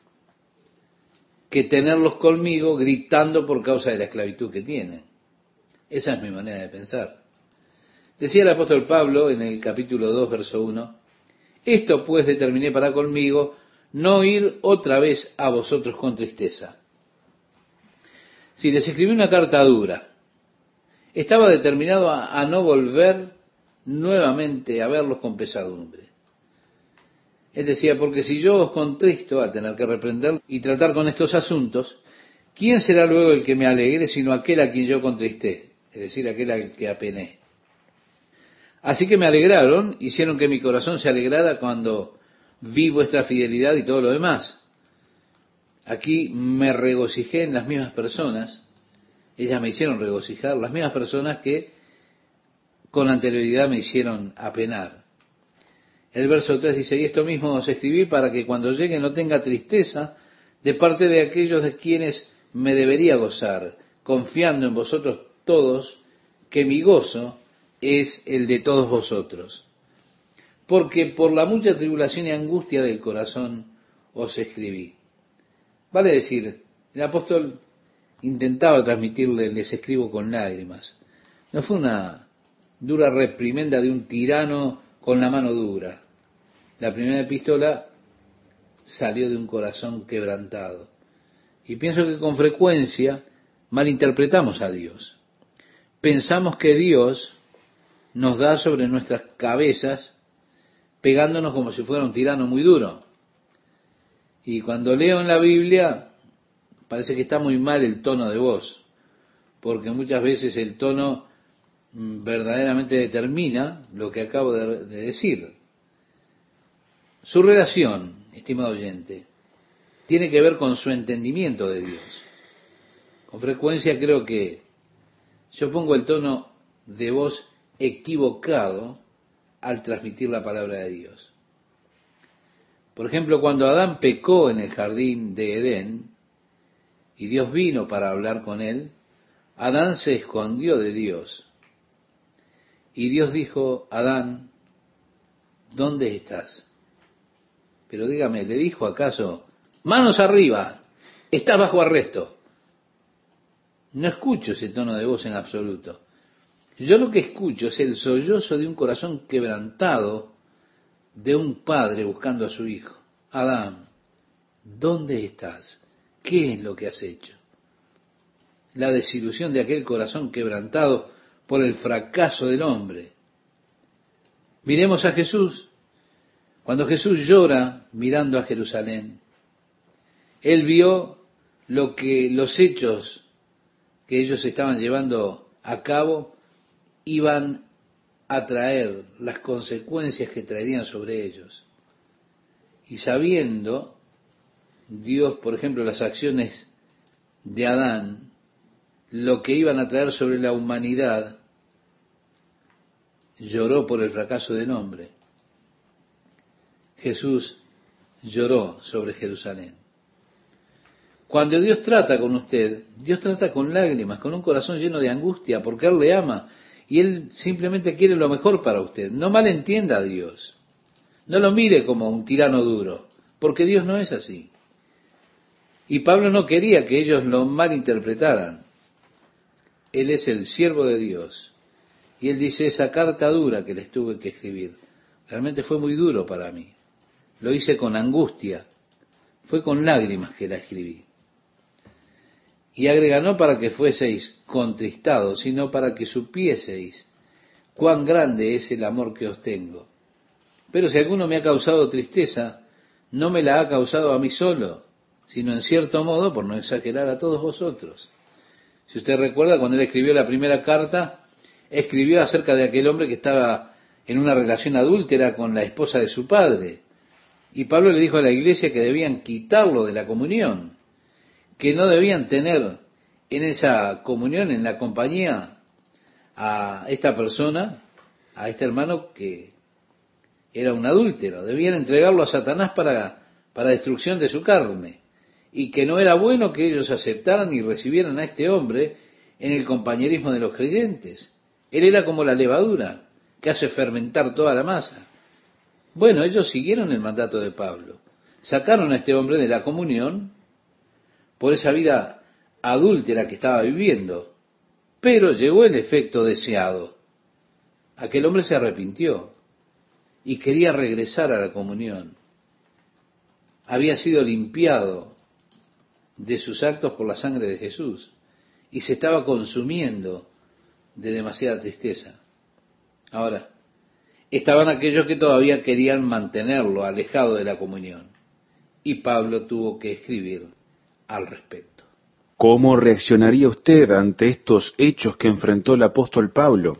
que tenerlos conmigo gritando por causa de la esclavitud que tienen. Esa es mi manera de pensar. Decía el apóstol Pablo en el capítulo 2, verso 1, esto pues determiné para conmigo no ir otra vez a vosotros con tristeza. Si les escribí una carta dura, estaba determinado a, a no volver nuevamente a verlos con pesadumbre. Él decía, porque si yo os contristo a tener que reprender y tratar con estos asuntos, ¿quién será luego el que me alegre sino aquel a quien yo contristé? Es decir, aquel al que apené. Así que me alegraron, hicieron que mi corazón se alegrara cuando vi vuestra fidelidad y todo lo demás. Aquí me regocijé en las mismas personas, ellas me hicieron regocijar, las mismas personas que con anterioridad me hicieron apenar. El verso 3 dice, y esto mismo os escribí para que cuando llegue no tenga tristeza de parte de aquellos de quienes me debería gozar, confiando en vosotros todos, que mi gozo es el de todos vosotros. Porque por la mucha tribulación y angustia del corazón os escribí. Vale decir, el apóstol intentaba transmitirle, les escribo con lágrimas. No fue una dura reprimenda de un tirano con la mano dura. La primera epístola salió de un corazón quebrantado. Y pienso que con frecuencia malinterpretamos a Dios. Pensamos que Dios nos da sobre nuestras cabezas pegándonos como si fuera un tirano muy duro. Y cuando leo en la Biblia, parece que está muy mal el tono de voz, porque muchas veces el tono mm, verdaderamente determina lo que acabo de, decir. Su relación, estimado oyente, tiene que ver con su entendimiento de Dios. Con frecuencia creo que yo pongo el tono de voz equivocado al transmitir la palabra de Dios. Por ejemplo, cuando Adán pecó en el jardín de Edén y Dios vino para hablar con él, Adán se escondió de Dios. Y Dios dijo, Adán, ¿dónde estás? Pero dígame, ¿le dijo acaso, manos arriba, estás bajo arresto? No escucho ese tono de voz en absoluto. Yo lo que escucho es el sollozo de un corazón quebrantado de un padre buscando a su hijo. Adán, ¿dónde estás? ¿Qué es lo que has hecho? La desilusión de aquel corazón quebrantado por el fracaso del hombre. Miremos a Jesús. Cuando Jesús llora mirando a Jerusalén, él vio lo que los hechos que ellos estaban llevando a cabo iban a traer las consecuencias que traerían sobre ellos. Y sabiendo Dios, por ejemplo, las acciones de Adán, lo que iban a traer sobre la humanidad, lloró por el fracaso del hombre. Jesús lloró sobre Jerusalén. Cuando Dios trata con usted, Dios trata con lágrimas, con un corazón lleno de angustia, porque Él le ama y Él simplemente quiere lo mejor para usted. No malentienda a Dios. No lo mire como un tirano duro, porque Dios no es así. Y Pablo no quería que ellos lo malinterpretaran. Él es el siervo de Dios. Y él dice, esa carta dura que les tuve que escribir, realmente fue muy duro para mí. Lo hice con angustia. Fue con lágrimas que la escribí. Y agrega, no para que fueseis contristados, sino para que supieseis cuán grande es el amor que os tengo. Pero si alguno me ha causado tristeza, no me la ha causado a mí solo, sino en cierto modo, por no exagerar, a todos vosotros. Si usted recuerda, cuando él escribió la primera carta, escribió acerca de aquel hombre que estaba en una relación adúltera con la esposa de su padre. Y Pablo le dijo a la iglesia que debían quitarlo de la comunión que no debían tener en esa comunión, en la compañía, a esta persona, a este hermano que era un adúltero. Debían entregarlo a Satanás para, para destrucción de su carne. Y que no era bueno que ellos aceptaran y recibieran a este hombre en el compañerismo de los creyentes. Él era como la levadura que hace fermentar toda la masa. Bueno, ellos siguieron el mandato de Pablo. Sacaron a este hombre de la comunión por esa vida adúltera que estaba viviendo. Pero llegó el efecto deseado. Aquel hombre se arrepintió y quería regresar a la comunión. Había sido limpiado de sus actos por la sangre de Jesús y se estaba consumiendo de demasiada tristeza. Ahora, estaban aquellos que todavía querían mantenerlo alejado de la comunión. Y Pablo tuvo que escribir al respecto. ¿Cómo reaccionaría usted ante estos hechos que enfrentó el apóstol Pablo?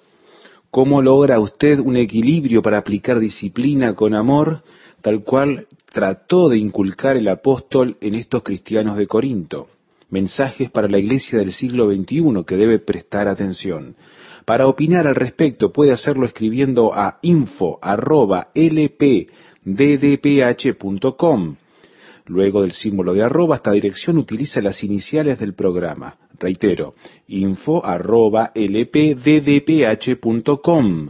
¿Cómo logra usted un equilibrio para aplicar disciplina con amor, tal cual trató de inculcar el apóstol en estos cristianos de Corinto? Mensajes para la iglesia del siglo XXI que debe prestar atención. Para opinar al respecto puede hacerlo escribiendo a info.lpddph.com. Luego del símbolo de arroba, esta dirección utiliza las iniciales del programa. Reitero, info.lpddph.com.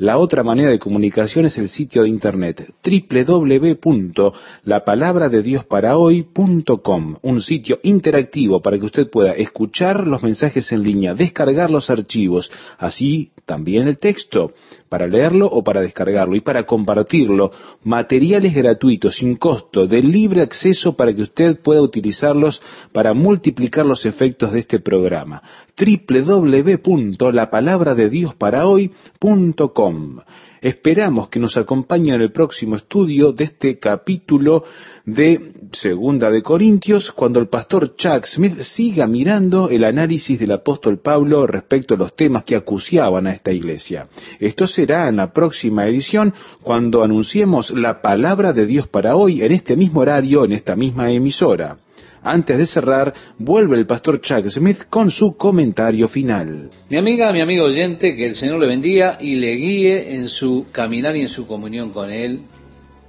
La otra manera de comunicación es el sitio de internet www.lapalabradediosparahoy.com, un sitio interactivo para que usted pueda escuchar los mensajes en línea, descargar los archivos, así también el texto, para leerlo o para descargarlo y para compartirlo, materiales gratuitos, sin costo, de libre acceso para que usted pueda utilizarlos para multiplicar los efectos de este programa. www.lapalabradediosparahoy.com Esperamos que nos acompañe en el próximo estudio de este capítulo de Segunda de Corintios, cuando el pastor Chuck Smith siga mirando el análisis del apóstol Pablo respecto a los temas que acuciaban a esta iglesia. Esto será en la próxima edición, cuando anunciemos la palabra de Dios para hoy, en este mismo horario, en esta misma emisora. Antes de cerrar, vuelve el pastor Chuck Smith con su comentario final. Mi amiga, mi amigo oyente, que el Señor le bendiga y le guíe en su caminar y en su comunión con Él,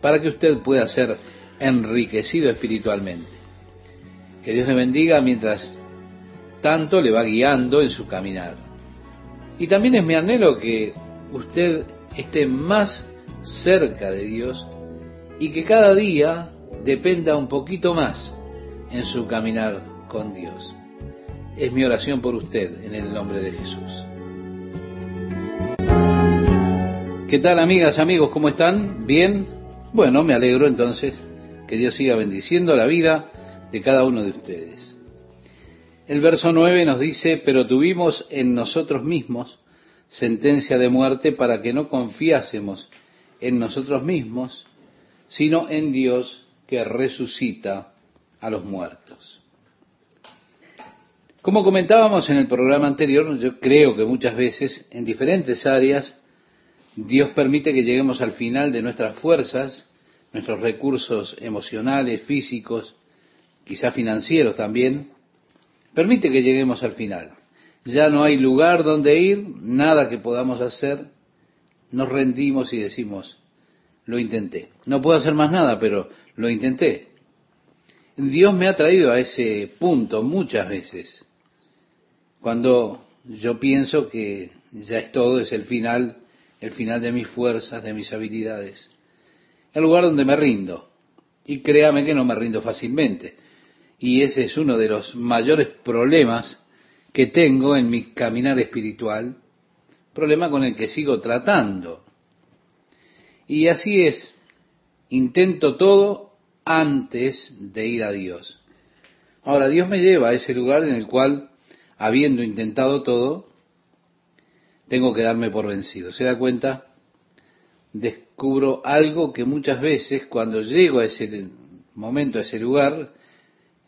para que usted pueda ser enriquecido espiritualmente. Que Dios le bendiga mientras tanto le va guiando en su caminar. Y también es mi anhelo que usted esté más cerca de Dios y que cada día dependa un poquito más en su caminar con Dios. Es mi oración por usted en el nombre de Jesús. ¿Qué tal amigas, amigos? ¿Cómo están? ¿Bien? Bueno, me alegro entonces que Dios siga bendiciendo la vida de cada uno de ustedes. El verso 9 nos dice, pero tuvimos en nosotros mismos sentencia de muerte para que no confiásemos en nosotros mismos, sino en Dios que resucita a los muertos. Como comentábamos en el programa anterior, yo creo que muchas veces en diferentes áreas Dios permite que lleguemos al final de nuestras fuerzas, nuestros recursos emocionales, físicos, quizá financieros también, permite que lleguemos al final. Ya no hay lugar donde ir, nada que podamos hacer, nos rendimos y decimos, lo intenté. No puedo hacer más nada, pero lo intenté. Dios me ha traído a ese punto muchas veces, cuando yo pienso que ya es todo, es el final, el final de mis fuerzas, de mis habilidades, el lugar donde me rindo. Y créame que no me rindo fácilmente. Y ese es uno de los mayores problemas que tengo en mi caminar espiritual, problema con el que sigo tratando. Y así es, intento todo antes de ir a Dios. Ahora, Dios me lleva a ese lugar en el cual, habiendo intentado todo, tengo que darme por vencido. ¿Se da cuenta? Descubro algo que muchas veces cuando llego a ese momento, a ese lugar,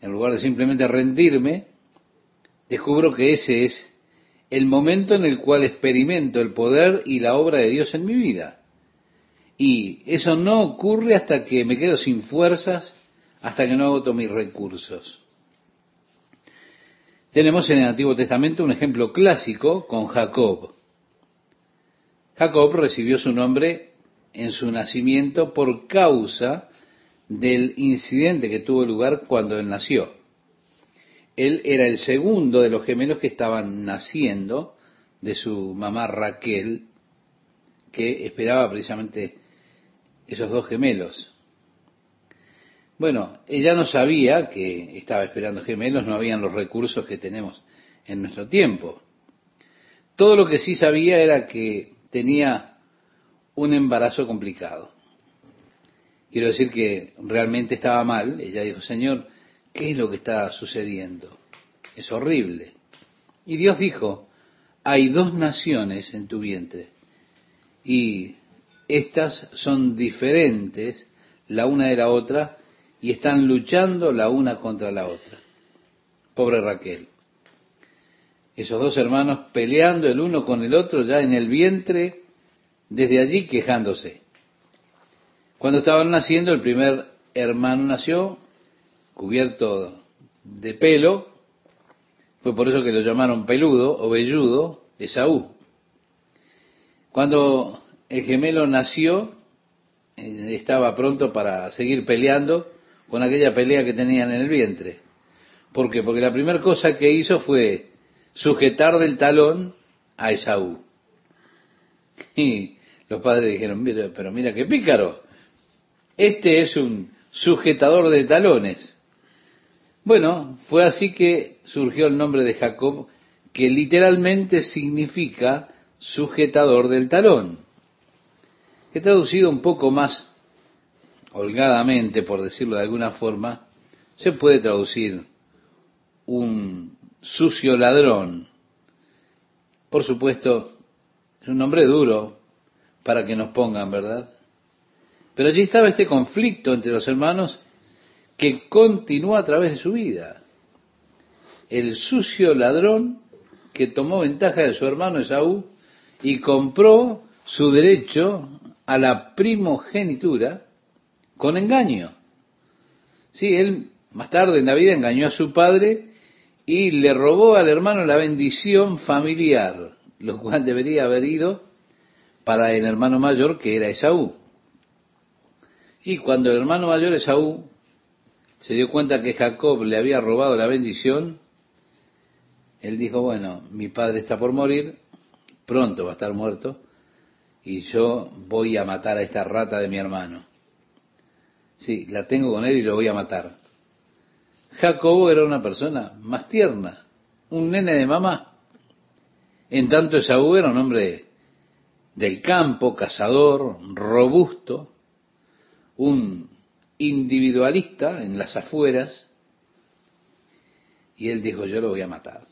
en lugar de simplemente rendirme, descubro que ese es el momento en el cual experimento el poder y la obra de Dios en mi vida. Y eso no ocurre hasta que me quedo sin fuerzas, hasta que no agoto mis recursos. Tenemos en el Antiguo Testamento un ejemplo clásico con Jacob. Jacob recibió su nombre en su nacimiento por causa del incidente que tuvo lugar cuando él nació. Él era el segundo de los gemelos que estaban naciendo de su mamá Raquel, que esperaba precisamente esos dos gemelos. Bueno, ella no sabía que estaba esperando gemelos, no habían los recursos que tenemos en nuestro tiempo. Todo lo que sí sabía era que tenía un embarazo complicado. Quiero decir que realmente estaba mal. Ella dijo, Señor, ¿qué es lo que está sucediendo? Es horrible. Y Dios dijo, hay dos naciones en tu vientre. Y estas son diferentes la una de la otra y están luchando la una contra la otra. Pobre Raquel. Esos dos hermanos peleando el uno con el otro ya en el vientre, desde allí quejándose. Cuando estaban naciendo, el primer hermano nació cubierto de pelo, fue por eso que lo llamaron peludo o velludo, Esaú. Cuando el gemelo nació, eh, estaba pronto para seguir peleando con aquella pelea que tenían en el vientre. ¿Por qué? Porque la primera cosa que hizo fue sujetar del talón a Esaú. Y los padres dijeron, mira, pero mira qué pícaro, este es un sujetador de talones. Bueno, fue así que surgió el nombre de Jacob, que literalmente significa sujetador del talón, que traducido un poco más holgadamente, por decirlo de alguna forma, se puede traducir un sucio ladrón. Por supuesto, es un nombre duro para que nos pongan, ¿verdad? Pero allí estaba este conflicto entre los hermanos que continúa a través de su vida. El sucio ladrón que tomó ventaja de su hermano Esaú y compró su derecho a la primogenitura con engaño. Sí, él más tarde en la vida engañó a su padre y le robó al hermano la bendición familiar, lo cual debería haber ido para el hermano mayor que era Esaú. Y cuando el hermano mayor Esaú se dio cuenta que Jacob le había robado la bendición, él dijo, bueno, mi padre está por morir, pronto va a estar muerto, y yo voy a matar a esta rata de mi hermano. Sí, la tengo con él y lo voy a matar. Jacobo era una persona más tierna, un nene de mamá. En tanto Esaú era un hombre del campo, cazador, robusto, un individualista en las afueras, y él dijo, yo lo voy a matar.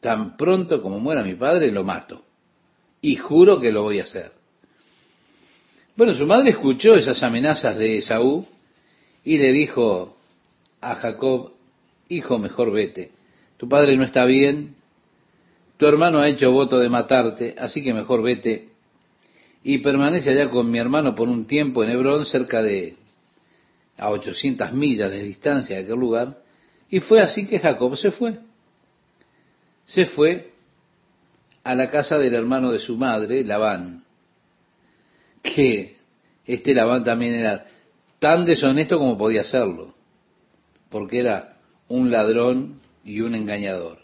Tan pronto como muera mi padre, lo mato. Y juro que lo voy a hacer. Bueno, su madre escuchó esas amenazas de Esaú y le dijo a Jacob, hijo, mejor vete. Tu padre no está bien, tu hermano ha hecho voto de matarte, así que mejor vete y permanece allá con mi hermano por un tiempo en Hebrón, cerca de a 800 millas de distancia de aquel lugar, y fue así que Jacob se fue. Se fue a la casa del hermano de su madre, Labán, que este Labán también era tan deshonesto como podía serlo, porque era un ladrón y un engañador.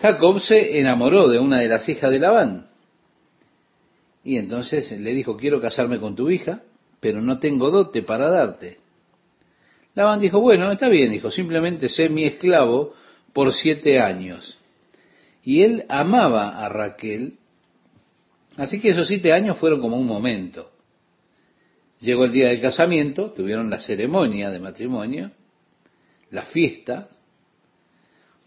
Jacob se enamoró de una de las hijas de Labán, y entonces le dijo, quiero casarme con tu hija, pero no tengo dote para darte. Labán dijo, bueno, está bien, dijo, simplemente sé mi esclavo por siete años. Y él amaba a Raquel, así que esos siete años fueron como un momento. Llegó el día del casamiento, tuvieron la ceremonia de matrimonio, la fiesta,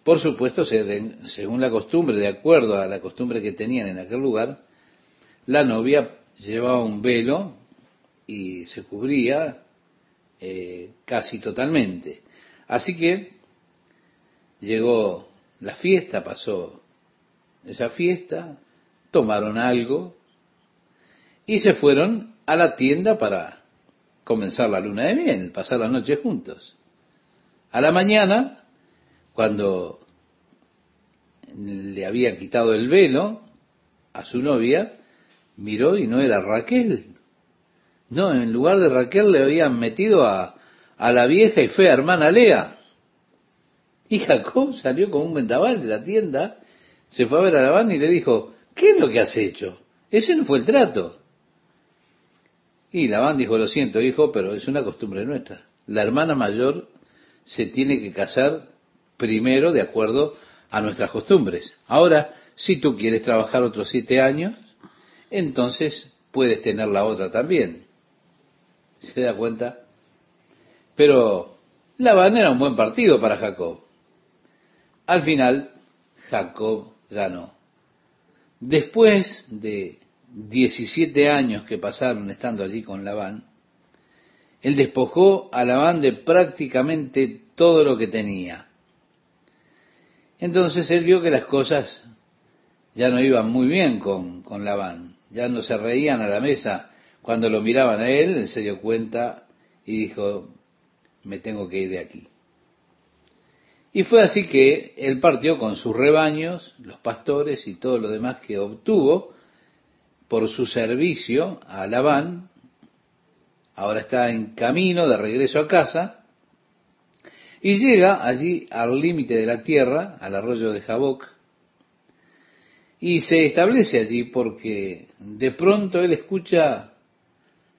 por supuesto, según la costumbre, de acuerdo a la costumbre que tenían en aquel lugar, la novia llevaba un velo y se cubría eh, casi totalmente. Así que llegó la fiesta, pasó esa fiesta, tomaron algo y se fueron a la tienda para comenzar la luna de miel, pasar la noche juntos. A la mañana, cuando le había quitado el velo a su novia, miró y no era Raquel. No, en lugar de Raquel le habían metido a, a la vieja y fea hermana Lea. Y Jacob salió con un vendaval de la tienda, se fue a ver a Labán y le dijo, ¿qué es lo que has hecho? Ese no fue el trato. Y Labán dijo, lo siento, hijo, pero es una costumbre nuestra. La hermana mayor se tiene que casar primero de acuerdo a nuestras costumbres. Ahora, si tú quieres trabajar otros siete años, entonces puedes tener la otra también. ¿Se da cuenta? Pero Labán era un buen partido para Jacob. Al final, Jacob ganó. Después de 17 años que pasaron estando allí con Labán, él despojó a Labán de prácticamente todo lo que tenía. Entonces él vio que las cosas ya no iban muy bien con, con Labán ya no se reían a la mesa cuando lo miraban a él, él se dio cuenta y dijo, me tengo que ir de aquí. Y fue así que él partió con sus rebaños, los pastores y todo lo demás que obtuvo por su servicio a Labán, ahora está en camino de regreso a casa, y llega allí al límite de la tierra, al arroyo de Jaboc, y se establece allí porque de pronto él escucha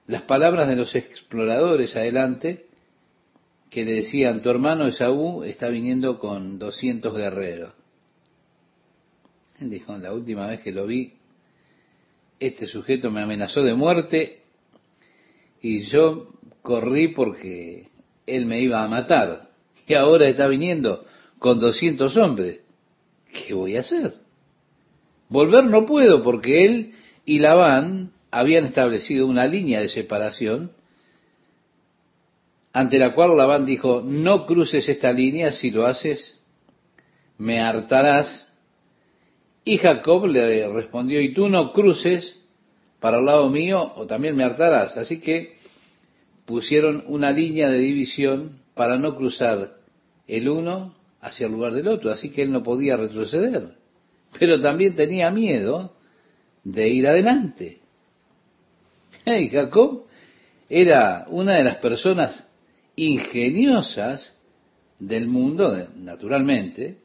las palabras de los exploradores adelante que le decían, tu hermano Esaú está viniendo con 200 guerreros. Él dijo, la última vez que lo vi, este sujeto me amenazó de muerte y yo corrí porque él me iba a matar. Y ahora está viniendo con 200 hombres. ¿Qué voy a hacer? Volver no puedo porque él y Labán habían establecido una línea de separación ante la cual Labán dijo, no cruces esta línea, si lo haces, me hartarás. Y Jacob le respondió, y tú no cruces para el lado mío o también me hartarás. Así que pusieron una línea de división para no cruzar el uno hacia el lugar del otro, así que él no podía retroceder. Pero también tenía miedo de ir adelante. (laughs) Y Jacob era una de las personas ingeniosas del mundo, naturalmente.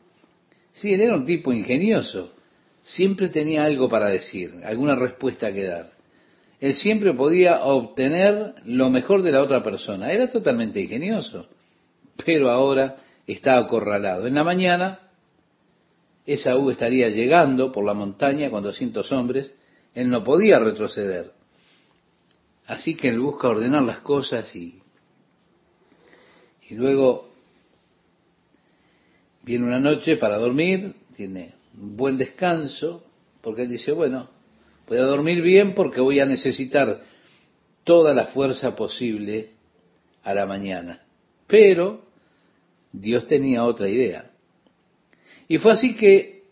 Sí, él era un tipo ingenioso. Siempre tenía algo para decir, alguna respuesta que dar. Él siempre podía obtener lo mejor de la otra persona. Era totalmente ingenioso. Pero ahora está acorralado. En la mañana, Esaú estaría llegando por la montaña con doscientos hombres. Él no podía retroceder. Así que él busca ordenar las cosas y y luego viene una noche para dormir, tiene un buen descanso, porque él dice, bueno, voy a dormir bien porque voy a necesitar toda la fuerza posible a la mañana. Pero Dios tenía otra idea. Y fue así que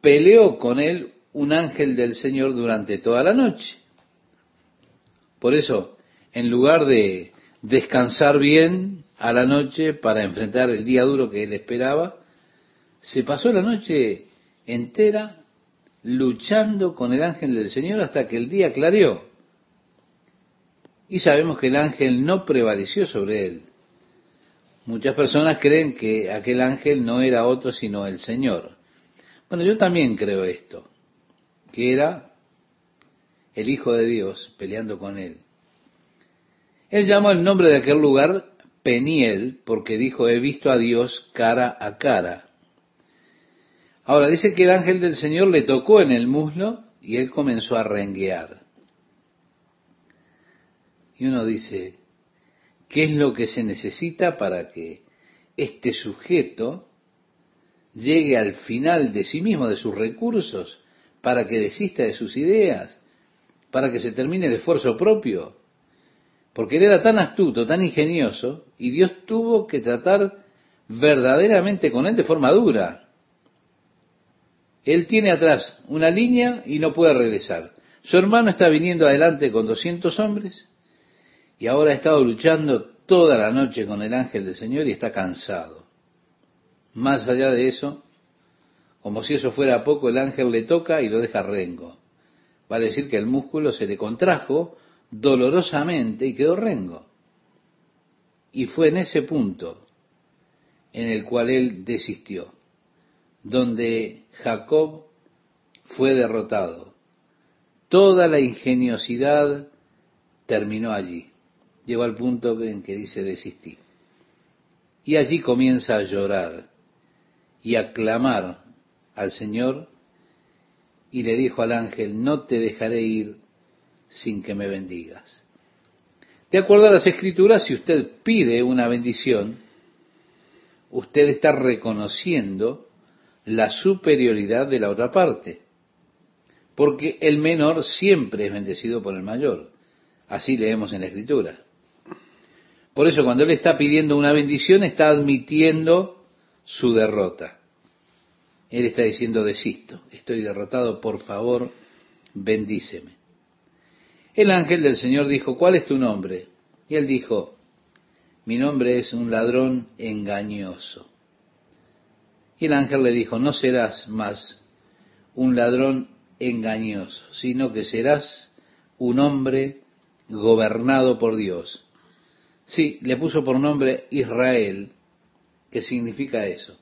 peleó con él un ángel del Señor durante toda la noche. Por eso, en lugar de descansar bien, a la noche para enfrentar el día duro que él esperaba, se pasó la noche entera luchando con el ángel del Señor hasta que el día clareó. Y sabemos que el ángel no prevaleció sobre él. Muchas personas creen que aquel ángel no era otro sino el Señor. Bueno, yo también creo esto, que era el Hijo de Dios peleando con él. Él llamó el nombre de aquel lugar Peniel, porque dijo, he visto a Dios cara a cara. Ahora dice que el ángel del Señor le tocó en el muslo y él comenzó a renguear. Y uno dice, ¿qué es lo que se necesita para que este sujeto llegue al final de sí mismo, de sus recursos, para que desista de sus ideas, para que se termine el esfuerzo propio? porque él era tan astuto, tan ingenioso, y Dios tuvo que tratar verdaderamente con él de forma dura. Él tiene atrás una línea y no puede regresar. Su hermano está viniendo adelante con 200 hombres y ahora ha estado luchando toda la noche con el ángel del Señor y está cansado. Más allá de eso, como si eso fuera poco, el ángel le toca y lo deja rengo. Va a decir que el músculo se le contrajo dolorosamente y quedó rengo. Y fue en ese punto en el cual él desistió, donde Jacob fue derrotado. Toda la ingeniosidad terminó allí. Llegó al punto en que dice desistir. Y allí comienza a llorar y a clamar al Señor y le dijo al ángel, no te dejaré ir sin que me bendigas. De acuerdo a las escrituras, si usted pide una bendición, usted está reconociendo la superioridad de la otra parte, porque el menor siempre es bendecido por el mayor. Así leemos en la escritura. Por eso cuando él está pidiendo una bendición, está admitiendo su derrota. Él está diciendo, desisto, estoy derrotado, por favor, bendíceme. El ángel del Señor dijo, ¿cuál es tu nombre? Y él dijo, mi nombre es un ladrón engañoso. Y el ángel le dijo, no serás más un ladrón engañoso, sino que serás un hombre gobernado por Dios. Sí, le puso por nombre Israel, que significa eso,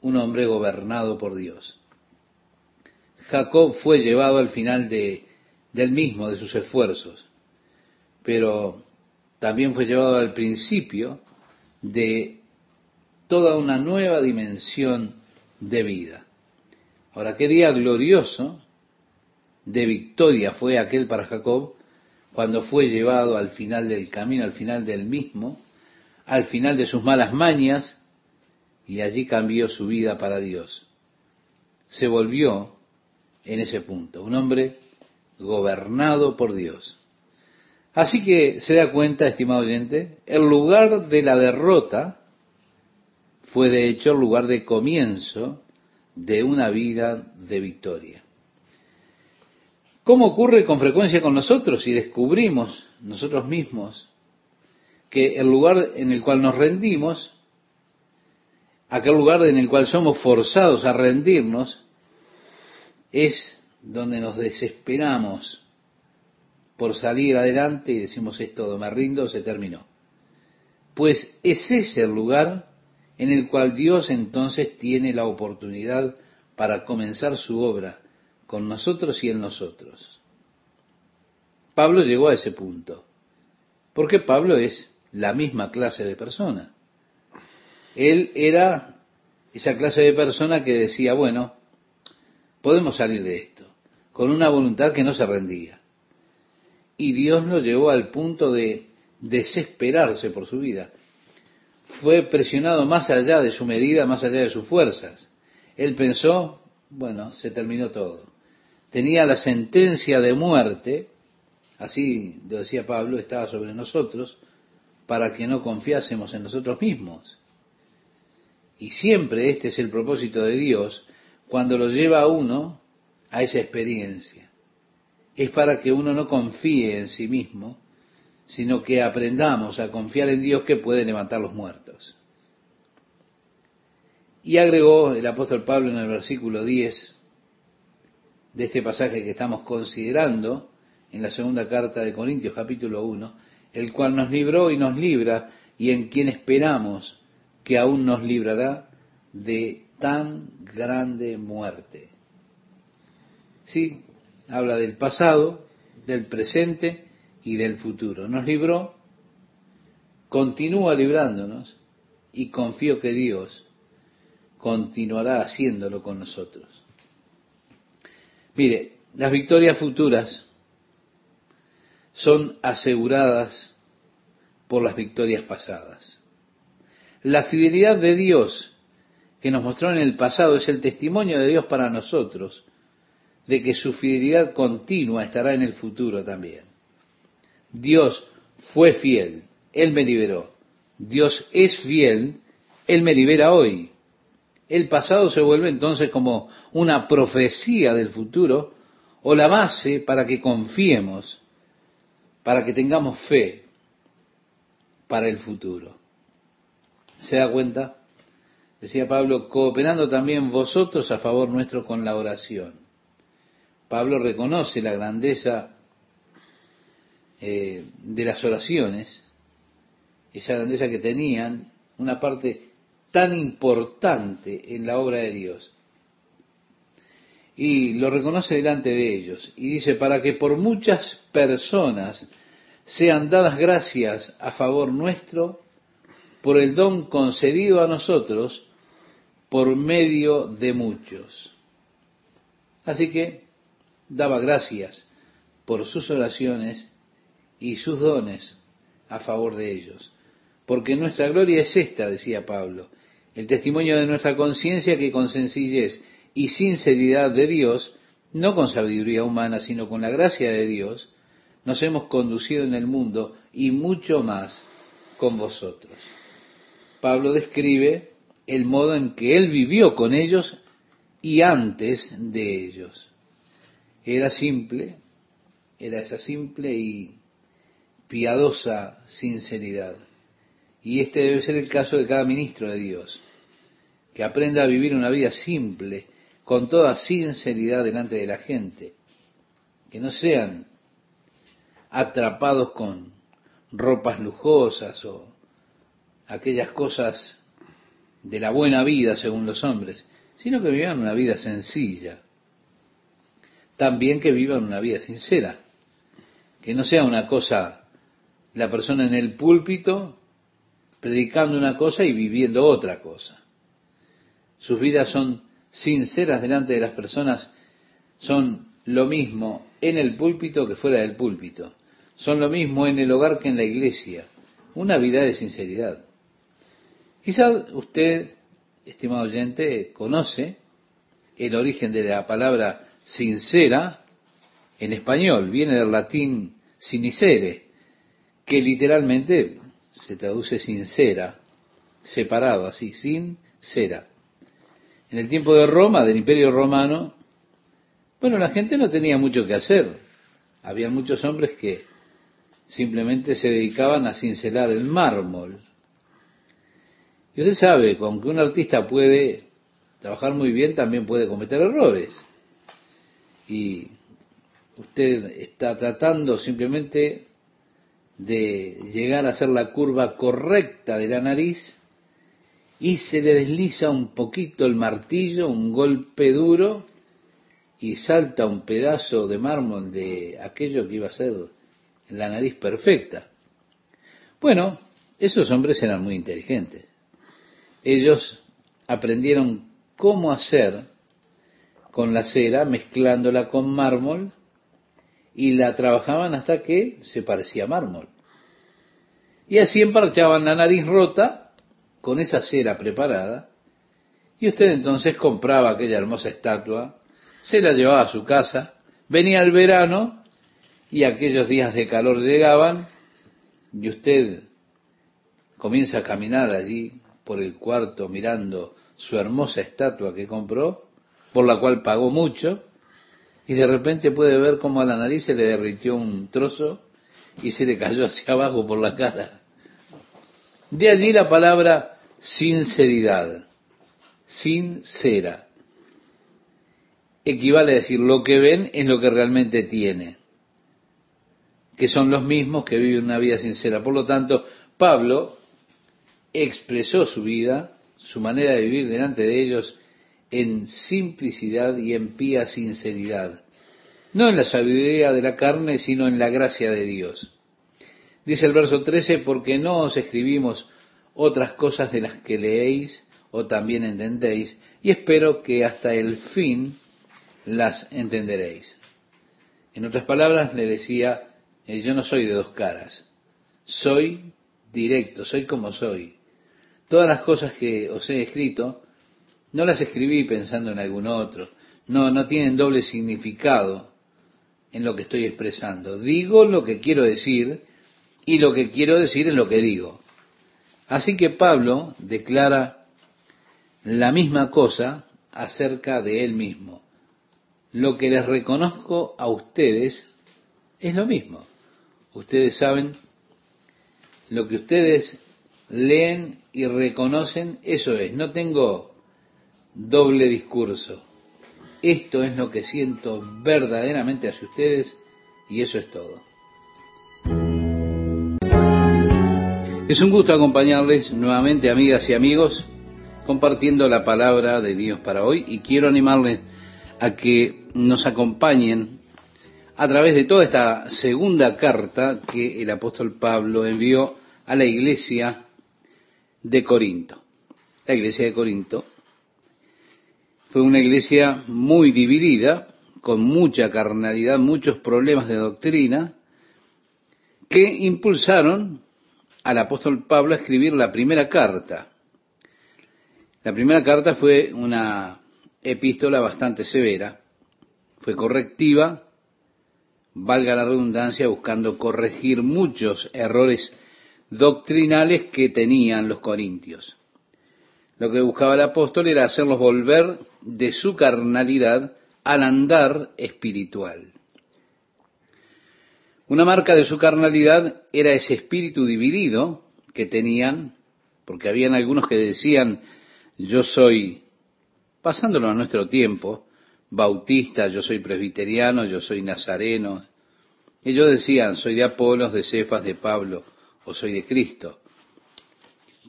un hombre gobernado por Dios. Jacob fue llevado al final de, del mismo, de sus esfuerzos, pero también fue llevado al principio de toda una nueva dimensión de vida. Ahora, qué día glorioso de victoria fue aquel para Jacob cuando fue llevado al final del camino, al final del mismo, al final de sus malas mañas, y allí cambió su vida para Dios. Se volvió en ese punto, un hombre gobernado por Dios. Así que se da cuenta, estimado oyente, el lugar de la derrota fue de hecho el lugar de comienzo de una vida de victoria. ¿Cómo ocurre con frecuencia con nosotros si descubrimos nosotros mismos que el lugar en el cual nos rendimos, aquel lugar en el cual somos forzados a rendirnos, es donde nos desesperamos por salir adelante y decimos es todo, me rindo, se terminó. Pues es ese el lugar en el cual Dios entonces tiene la oportunidad para comenzar su obra con nosotros y en nosotros. Pablo llegó a ese punto, porque Pablo es la misma clase de persona. Él era esa clase de persona que decía, bueno, podemos salir de esto, con una voluntad que no se rendía. Y Dios lo llevó al punto de desesperarse por su vida fue presionado más allá de su medida, más allá de sus fuerzas. Él pensó, bueno, se terminó todo. Tenía la sentencia de muerte, así lo decía Pablo, estaba sobre nosotros, para que no confiásemos en nosotros mismos. Y siempre este es el propósito de Dios cuando lo lleva a uno a esa experiencia. Es para que uno no confíe en sí mismo, sino que aprendamos a confiar en Dios que puede levantar los muertos. Y agregó el apóstol Pablo en el versículo 10 de este pasaje que estamos considerando en la segunda carta de Corintios capítulo 1, el cual nos libró y nos libra y en quien esperamos que aún nos librará de tan grande muerte. Sí, habla del pasado, del presente y del futuro. Nos libró, continúa librándonos y confío que Dios continuará haciéndolo con nosotros. Mire, las victorias futuras son aseguradas por las victorias pasadas. La fidelidad de Dios que nos mostró en el pasado es el testimonio de Dios para nosotros de que su fidelidad continua estará en el futuro también. Dios fue fiel, Él me liberó. Dios es fiel, Él me libera hoy. El pasado se vuelve entonces como una profecía del futuro o la base para que confiemos, para que tengamos fe para el futuro. ¿Se da cuenta? Decía Pablo, cooperando también vosotros a favor nuestro con la oración. Pablo reconoce la grandeza eh, de las oraciones, esa grandeza que tenían, una parte tan importante en la obra de Dios. Y lo reconoce delante de ellos y dice, para que por muchas personas sean dadas gracias a favor nuestro por el don concedido a nosotros por medio de muchos. Así que daba gracias por sus oraciones y sus dones a favor de ellos. Porque nuestra gloria es esta, decía Pablo, el testimonio de nuestra conciencia que con sencillez y sinceridad de Dios, no con sabiduría humana, sino con la gracia de Dios, nos hemos conducido en el mundo y mucho más con vosotros. Pablo describe el modo en que él vivió con ellos y antes de ellos. Era simple, era esa simple y piadosa sinceridad. Y este debe ser el caso de cada ministro de Dios, que aprenda a vivir una vida simple, con toda sinceridad delante de la gente, que no sean atrapados con ropas lujosas o aquellas cosas de la buena vida según los hombres, sino que vivan una vida sencilla. También que vivan una vida sincera, que no sea una cosa la persona en el púlpito predicando una cosa y viviendo otra cosa. Sus vidas son sinceras delante de las personas, son lo mismo en el púlpito que fuera del púlpito, son lo mismo en el hogar que en la iglesia, una vida de sinceridad. Quizá usted, estimado oyente, conoce el origen de la palabra sincera en español, viene del latín sinicere, que literalmente se traduce sincera, separado así, sin cera. En el tiempo de Roma, del Imperio Romano, bueno, la gente no tenía mucho que hacer. Había muchos hombres que simplemente se dedicaban a cincelar el mármol. Y usted sabe, con que un artista puede trabajar muy bien, también puede cometer errores. Y usted está tratando simplemente de llegar a hacer la curva correcta de la nariz y se le desliza un poquito el martillo, un golpe duro, y salta un pedazo de mármol de aquello que iba a ser la nariz perfecta. Bueno, esos hombres eran muy inteligentes. Ellos aprendieron cómo hacer con la cera, mezclándola con mármol, y la trabajaban hasta que se parecía mármol. Y así emparchaban la nariz rota con esa cera preparada, y usted entonces compraba aquella hermosa estatua, se la llevaba a su casa, venía el verano, y aquellos días de calor llegaban, y usted comienza a caminar allí por el cuarto mirando su hermosa estatua que compró, por la cual pagó mucho, y de repente puede ver cómo a la nariz se le derritió un trozo y se le cayó hacia abajo por la cara. De allí la palabra sinceridad, sincera. Equivale a decir lo que ven es lo que realmente tiene, que son los mismos que viven una vida sincera. Por lo tanto, Pablo expresó su vida, su manera de vivir delante de ellos en simplicidad y en pía sinceridad, no en la sabiduría de la carne, sino en la gracia de Dios. Dice el verso 13, porque no os escribimos otras cosas de las que leéis o también entendéis, y espero que hasta el fin las entenderéis. En otras palabras, le decía, eh, yo no soy de dos caras, soy directo, soy como soy. Todas las cosas que os he escrito no las escribí pensando en algún otro. No, no tienen doble significado en lo que estoy expresando. Digo lo que quiero decir y lo que quiero decir es lo que digo. Así que Pablo declara la misma cosa acerca de él mismo. Lo que les reconozco a ustedes es lo mismo. Ustedes saben lo que ustedes leen y reconocen, eso es. No tengo doble discurso. Esto es lo que siento verdaderamente hacia ustedes y eso es todo. Es un gusto acompañarles nuevamente, amigas y amigos, compartiendo la palabra de Dios para hoy y quiero animarles a que nos acompañen a través de toda esta segunda carta que el apóstol Pablo envió a la iglesia de Corinto. La iglesia de Corinto fue una iglesia muy dividida, con mucha carnalidad, muchos problemas de doctrina, que impulsaron al apóstol Pablo a escribir la primera carta. La primera carta fue una epístola bastante severa, fue correctiva, valga la redundancia, buscando corregir muchos errores doctrinales que tenían los corintios. Lo que buscaba el apóstol era hacerlos volver de su carnalidad al andar espiritual. Una marca de su carnalidad era ese espíritu dividido que tenían, porque habían algunos que decían, yo soy pasándolo a nuestro tiempo, bautista, yo soy presbiteriano, yo soy nazareno. Ellos decían, soy de Apolos, de Cefas, de Pablo, o soy de Cristo.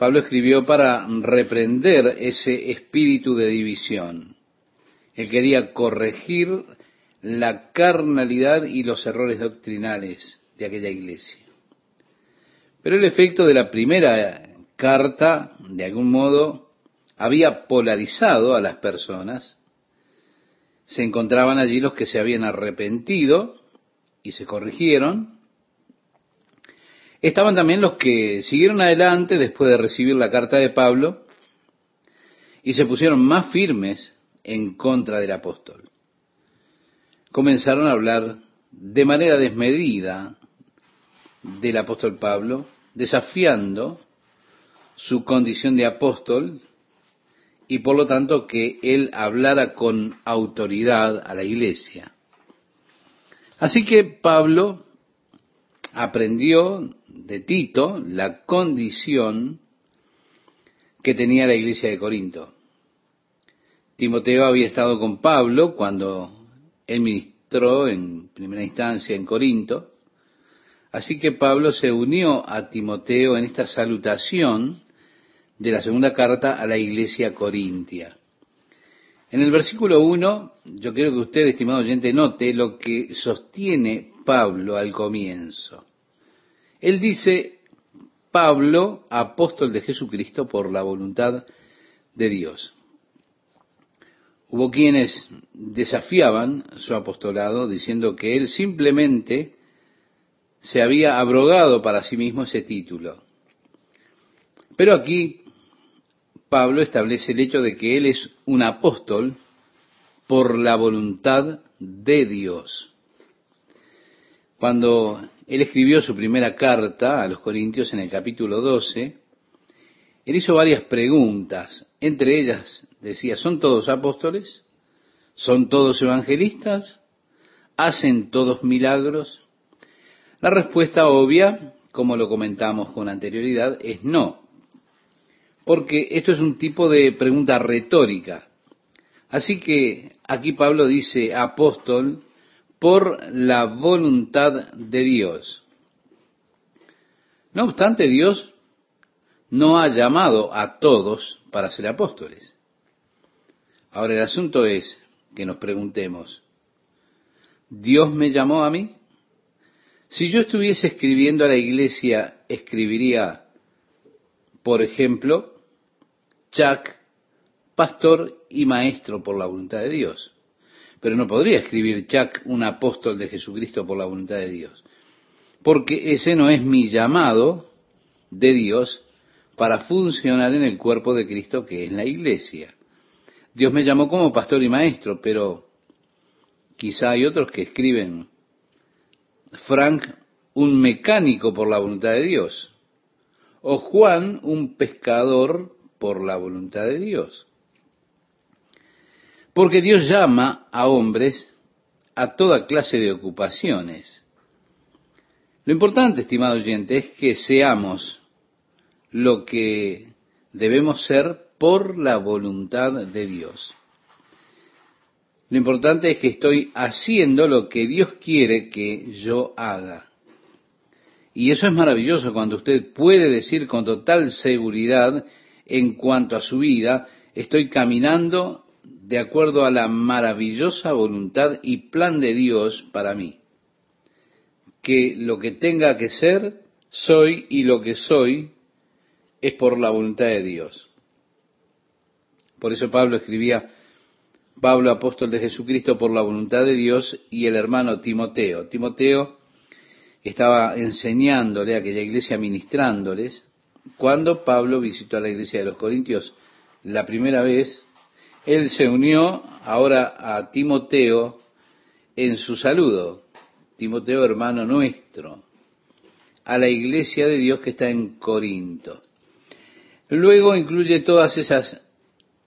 Pablo escribió para reprender ese espíritu de división. Él quería corregir la carnalidad y los errores doctrinales de aquella iglesia. Pero el efecto de la primera carta, de algún modo, había polarizado a las personas. Se encontraban allí los que se habían arrepentido y se corrigieron. Estaban también los que siguieron adelante después de recibir la carta de Pablo y se pusieron más firmes en contra del apóstol. Comenzaron a hablar de manera desmedida del apóstol Pablo, desafiando su condición de apóstol y por lo tanto que él hablara con autoridad a la iglesia. Así que Pablo aprendió de Tito la condición que tenía la iglesia de Corinto. Timoteo había estado con Pablo cuando él ministró en primera instancia en Corinto, así que Pablo se unió a Timoteo en esta salutación de la segunda carta a la iglesia corintia. En el versículo 1, yo quiero que usted, estimado oyente, note lo que sostiene Pablo al comienzo. Él dice, Pablo, apóstol de Jesucristo por la voluntad de Dios. Hubo quienes desafiaban su apostolado diciendo que él simplemente se había abrogado para sí mismo ese título. Pero aquí Pablo establece el hecho de que él es un apóstol por la voluntad de Dios. Cuando él escribió su primera carta a los Corintios en el capítulo 12, él hizo varias preguntas. Entre ellas decía, ¿son todos apóstoles? ¿Son todos evangelistas? ¿Hacen todos milagros? La respuesta obvia, como lo comentamos con anterioridad, es no porque esto es un tipo de pregunta retórica. Así que aquí Pablo dice apóstol por la voluntad de Dios. No obstante, Dios no ha llamado a todos para ser apóstoles. Ahora el asunto es que nos preguntemos, ¿Dios me llamó a mí? Si yo estuviese escribiendo a la iglesia, escribiría, por ejemplo, Chuck, pastor y maestro por la voluntad de Dios. Pero no podría escribir Chuck, un apóstol de Jesucristo por la voluntad de Dios. Porque ese no es mi llamado de Dios para funcionar en el cuerpo de Cristo que es la iglesia. Dios me llamó como pastor y maestro, pero quizá hay otros que escriben Frank, un mecánico por la voluntad de Dios, o Juan, un pescador por la voluntad de Dios. Porque Dios llama a hombres a toda clase de ocupaciones. Lo importante, estimado oyente, es que seamos lo que debemos ser por la voluntad de Dios. Lo importante es que estoy haciendo lo que Dios quiere que yo haga. Y eso es maravilloso cuando usted puede decir con total seguridad en cuanto a su vida, estoy caminando de acuerdo a la maravillosa voluntad y plan de Dios para mí. Que lo que tenga que ser, soy y lo que soy es por la voluntad de Dios. Por eso Pablo escribía, Pablo apóstol de Jesucristo por la voluntad de Dios y el hermano Timoteo. Timoteo estaba enseñándole a aquella iglesia, ministrándoles, cuando Pablo visitó a la iglesia de los Corintios la primera vez, él se unió ahora a Timoteo en su saludo, Timoteo hermano nuestro, a la iglesia de Dios que está en Corinto. Luego incluye todas esas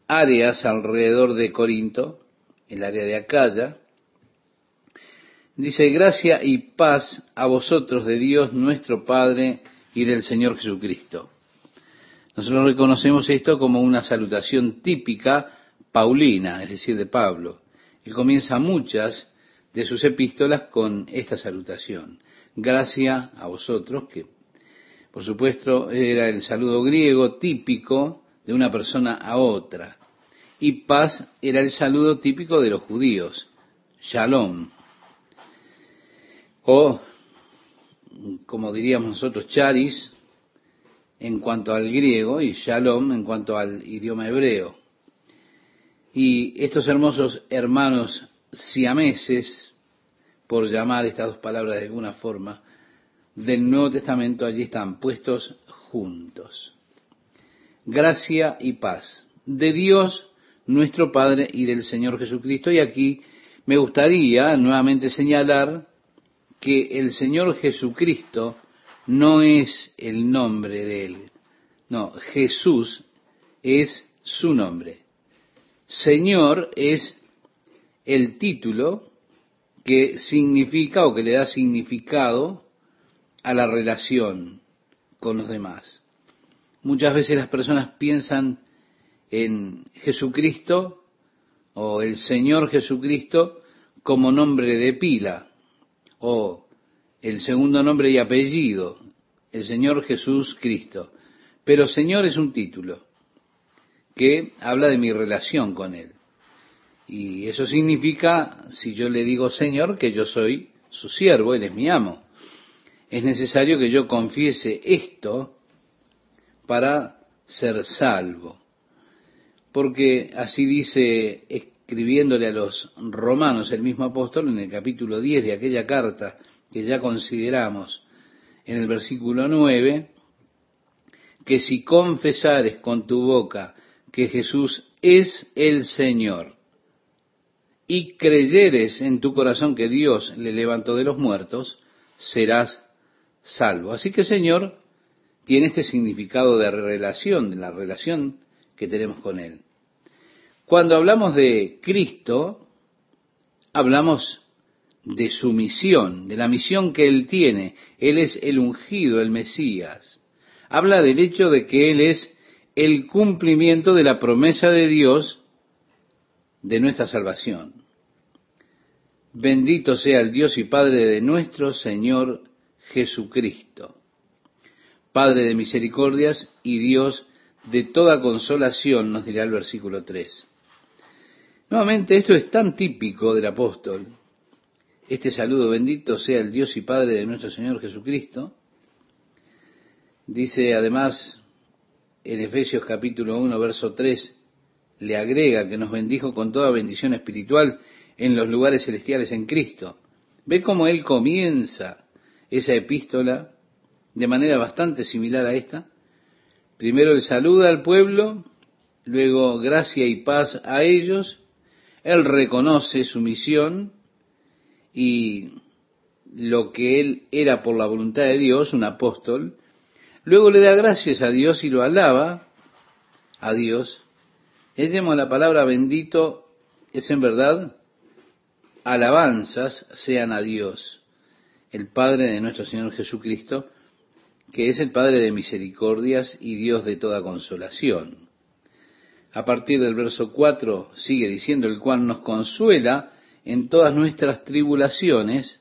áreas alrededor de Corinto, el área de Acaya. Dice, gracia y paz a vosotros de Dios nuestro Padre y del Señor Jesucristo. Nosotros reconocemos esto como una salutación típica Paulina, es decir, de Pablo. Él comienza muchas de sus epístolas con esta salutación. Gracia a vosotros, que por supuesto era el saludo griego típico de una persona a otra. Y paz era el saludo típico de los judíos, shalom. O, como diríamos nosotros, charis en cuanto al griego y shalom en cuanto al idioma hebreo. Y estos hermosos hermanos siameses, por llamar estas dos palabras de alguna forma, del Nuevo Testamento allí están puestos juntos. Gracia y paz de Dios nuestro Padre y del Señor Jesucristo. Y aquí me gustaría nuevamente señalar que el Señor Jesucristo no es el nombre de Él. No, Jesús es su nombre. Señor es el título que significa o que le da significado a la relación con los demás. Muchas veces las personas piensan en Jesucristo o el Señor Jesucristo como nombre de pila o el segundo nombre y apellido, el Señor Jesús Cristo. Pero Señor es un título que habla de mi relación con Él. Y eso significa, si yo le digo Señor, que yo soy su siervo, Él es mi amo. Es necesario que yo confiese esto para ser salvo. Porque así dice, escribiéndole a los romanos el mismo apóstol en el capítulo 10 de aquella carta que ya consideramos en el versículo 9, que si confesares con tu boca que Jesús es el Señor y creyeres en tu corazón que Dios le levantó de los muertos, serás salvo. Así que Señor tiene este significado de relación, de la relación que tenemos con Él. Cuando hablamos de Cristo, hablamos de su misión, de la misión que Él tiene. Él es el ungido, el Mesías. Habla del hecho de que Él es el cumplimiento de la promesa de Dios de nuestra salvación. Bendito sea el Dios y Padre de nuestro Señor Jesucristo, Padre de misericordias y Dios de toda consolación, nos dirá el versículo 3. Nuevamente, esto es tan típico del apóstol, este saludo, bendito sea el Dios y Padre de nuestro Señor Jesucristo. Dice además en Efesios capítulo 1, verso 3, le agrega que nos bendijo con toda bendición espiritual en los lugares celestiales en Cristo. Ve cómo él comienza esa epístola de manera bastante similar a esta. Primero él saluda al pueblo, luego gracia y paz a ellos, él reconoce su misión y lo que él era por la voluntad de Dios, un apóstol, Luego le da gracias a Dios y lo alaba a Dios. Llamo la palabra bendito, es en verdad alabanzas sean a Dios, el Padre de nuestro Señor Jesucristo, que es el Padre de misericordias y Dios de toda consolación. A partir del verso 4 sigue diciendo, el cual nos consuela en todas nuestras tribulaciones,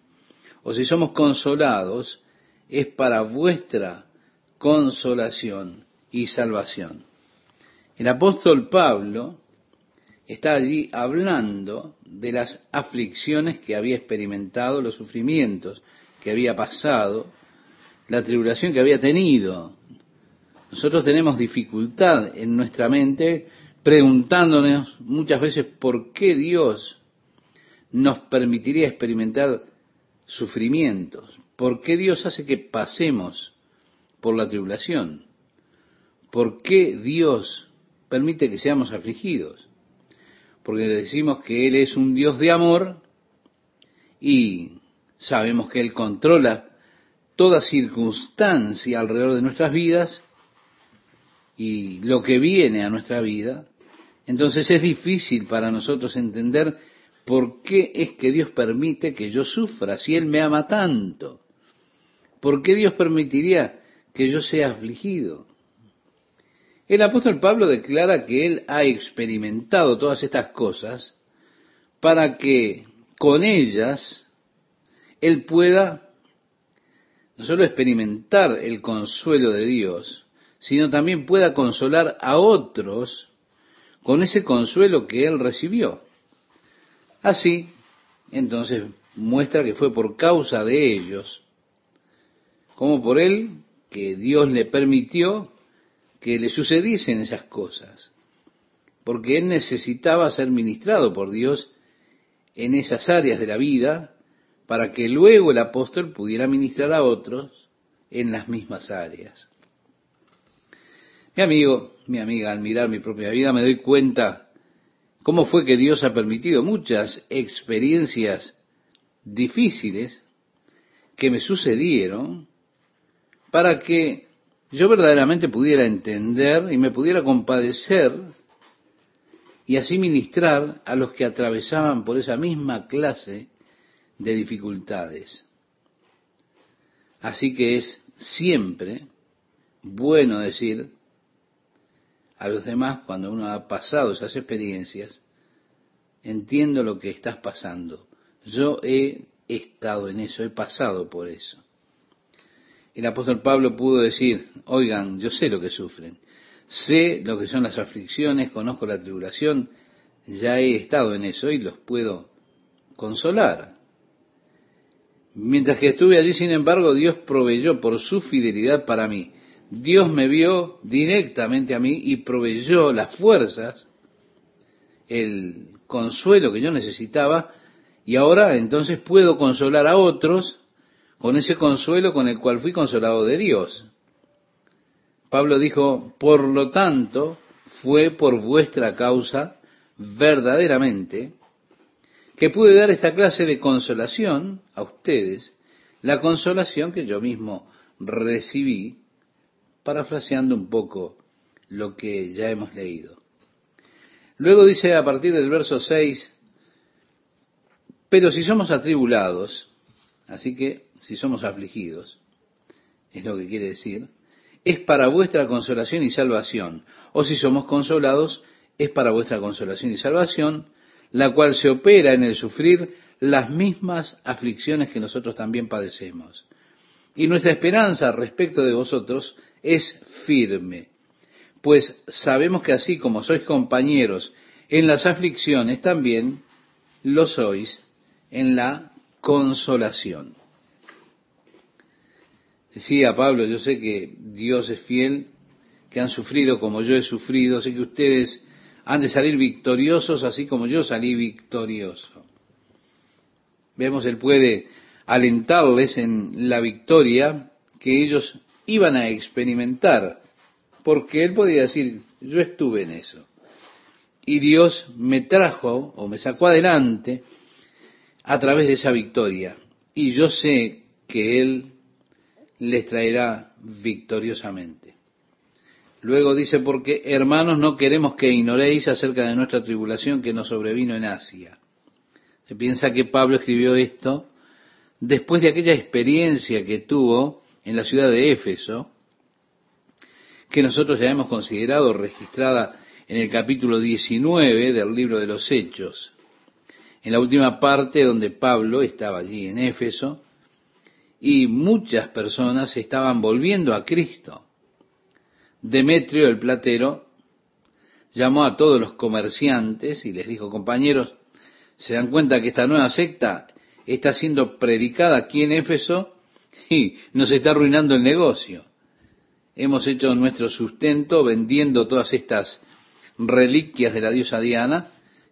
o si somos consolados, es para vuestra consolación y salvación. El apóstol Pablo está allí hablando de las aflicciones que había experimentado, los sufrimientos que había pasado, la tribulación que había tenido. Nosotros tenemos dificultad en nuestra mente preguntándonos muchas veces por qué Dios nos permitiría experimentar sufrimientos? ¿Por qué Dios hace que pasemos por la tribulación? ¿Por qué Dios permite que seamos afligidos? porque decimos que Él es un Dios de amor y sabemos que Él controla toda circunstancia alrededor de nuestras vidas y lo que viene a nuestra vida, entonces es difícil para nosotros entender por qué es que Dios permite que yo sufra si Él me ama tanto. ¿Por qué Dios permitiría que yo sea afligido? El apóstol Pablo declara que él ha experimentado todas estas cosas para que con ellas él pueda no solo experimentar el consuelo de Dios, sino también pueda consolar a otros con ese consuelo que él recibió. Así, entonces, muestra que fue por causa de ellos, como por él, que Dios le permitió que le sucediesen esas cosas, porque él necesitaba ser ministrado por Dios en esas áreas de la vida para que luego el apóstol pudiera ministrar a otros en las mismas áreas. Mi amigo, mi amiga, al mirar mi propia vida me doy cuenta cómo fue que Dios ha permitido muchas experiencias difíciles que me sucedieron para que yo verdaderamente pudiera entender y me pudiera compadecer y así ministrar a los que atravesaban por esa misma clase de dificultades. Así que es siempre bueno decir a los demás cuando uno ha pasado esas experiencias, entiendo lo que estás pasando. Yo he estado en eso, he pasado por eso el apóstol Pablo pudo decir, oigan, yo sé lo que sufren, sé lo que son las aflicciones, conozco la tribulación, ya he estado en eso y los puedo consolar. Mientras que estuve allí, sin embargo, Dios proveyó por su fidelidad para mí. Dios me vio directamente a mí y proveyó las fuerzas, el consuelo que yo necesitaba, y ahora entonces puedo consolar a otros con ese consuelo con el cual fui consolado de Dios. Pablo dijo, por lo tanto, fue por vuestra causa verdaderamente que pude dar esta clase de consolación a ustedes, la consolación que yo mismo recibí, parafraseando un poco lo que ya hemos leído. Luego dice a partir del verso 6, pero si somos atribulados, así que si somos afligidos, es lo que quiere decir, es para vuestra consolación y salvación. O si somos consolados, es para vuestra consolación y salvación, la cual se opera en el sufrir las mismas aflicciones que nosotros también padecemos. Y nuestra esperanza respecto de vosotros es firme, pues sabemos que así como sois compañeros en las aflicciones, también lo sois en la consolación. Decía Pablo, yo sé que Dios es fiel, que han sufrido como yo he sufrido, sé que ustedes han de salir victoriosos así como yo salí victorioso. Vemos, Él puede alentarles en la victoria que ellos iban a experimentar, porque Él podía decir, yo estuve en eso. Y Dios me trajo o me sacó adelante a través de esa victoria. Y yo sé que Él les traerá victoriosamente. Luego dice, porque hermanos no queremos que ignoréis acerca de nuestra tribulación que nos sobrevino en Asia. Se piensa que Pablo escribió esto después de aquella experiencia que tuvo en la ciudad de Éfeso, que nosotros ya hemos considerado registrada en el capítulo 19 del libro de los Hechos, en la última parte donde Pablo estaba allí en Éfeso, y muchas personas estaban volviendo a Cristo. Demetrio el platero llamó a todos los comerciantes y les dijo, compañeros, ¿se dan cuenta que esta nueva secta está siendo predicada aquí en Éfeso (laughs) y nos está arruinando el negocio? Hemos hecho nuestro sustento vendiendo todas estas reliquias de la diosa Diana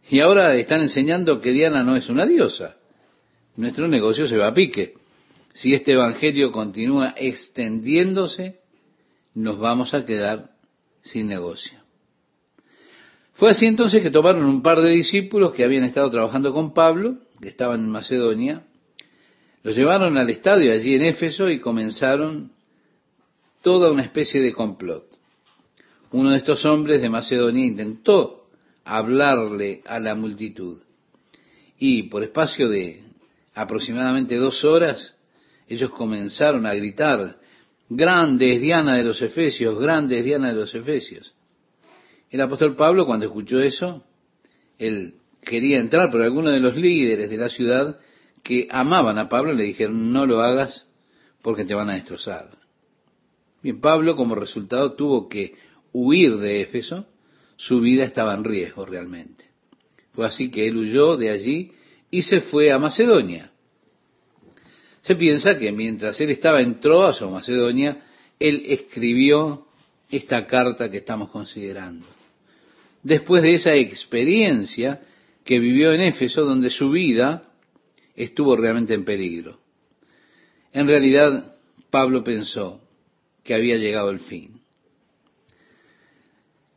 y ahora están enseñando que Diana no es una diosa. Nuestro negocio se va a pique si este Evangelio continúa extendiéndose, nos vamos a quedar sin negocio. Fue así entonces que tomaron un par de discípulos que habían estado trabajando con Pablo, que estaban en Macedonia, los llevaron al estadio allí en Éfeso y comenzaron toda una especie de complot. Uno de estos hombres de Macedonia intentó hablarle a la multitud y por espacio de aproximadamente dos horas ellos comenzaron a gritar, grandes Diana de los Efesios, grandes Diana de los Efesios. El apóstol Pablo cuando escuchó eso, él quería entrar, pero algunos de los líderes de la ciudad que amaban a Pablo le dijeron, no lo hagas porque te van a destrozar. Bien, Pablo como resultado tuvo que huir de Éfeso, su vida estaba en riesgo realmente. Fue así que él huyó de allí y se fue a Macedonia. Se piensa que mientras él estaba en Troas o Macedonia, él escribió esta carta que estamos considerando. Después de esa experiencia que vivió en Éfeso, donde su vida estuvo realmente en peligro. En realidad, Pablo pensó que había llegado el fin.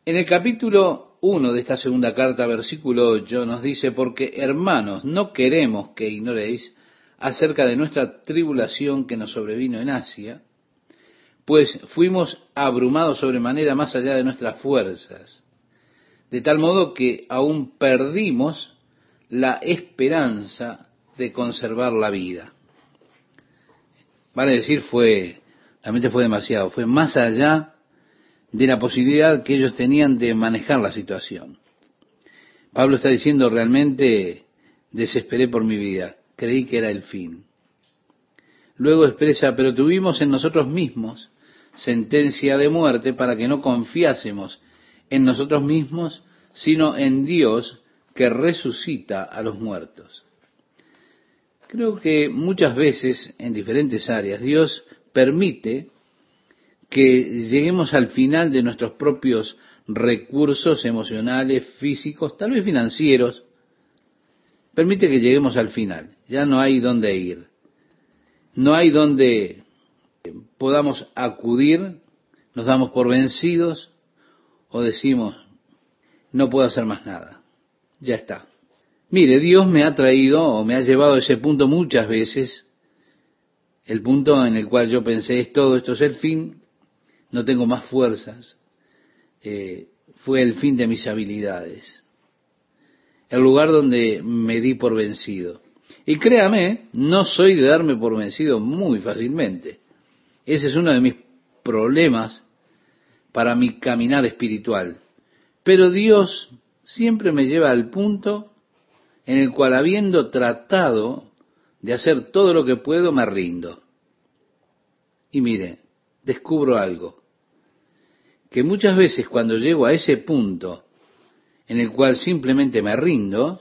En el capítulo 1 de esta segunda carta, versículo 8, nos dice, porque hermanos, no queremos que ignoréis acerca de nuestra tribulación que nos sobrevino en Asia, pues fuimos abrumados sobremanera más allá de nuestras fuerzas, de tal modo que aún perdimos la esperanza de conservar la vida. Vale decir, fue, realmente fue demasiado, fue más allá de la posibilidad que ellos tenían de manejar la situación. Pablo está diciendo realmente, desesperé por mi vida, creí que era el fin. Luego expresa, pero tuvimos en nosotros mismos sentencia de muerte para que no confiásemos en nosotros mismos, sino en Dios que resucita a los muertos. Creo que muchas veces en diferentes áreas Dios permite que lleguemos al final de nuestros propios recursos emocionales, físicos, tal vez financieros. Permite que lleguemos al final. Ya no hay dónde ir. No hay dónde podamos acudir, nos damos por vencidos o decimos, no puedo hacer más nada. Ya está. Mire, Dios me ha traído o me ha llevado a ese punto muchas veces, el punto en el cual yo pensé, es todo, esto es el fin, no tengo más fuerzas, eh, fue el fin de mis habilidades, el lugar donde me di por vencido. Y créame, no soy de darme por vencido muy fácilmente. Ese es uno de mis problemas para mi caminar espiritual. Pero Dios siempre me lleva al punto en el cual habiendo tratado de hacer todo lo que puedo, me rindo. Y mire, descubro algo, que muchas veces cuando llego a ese punto en el cual simplemente me rindo,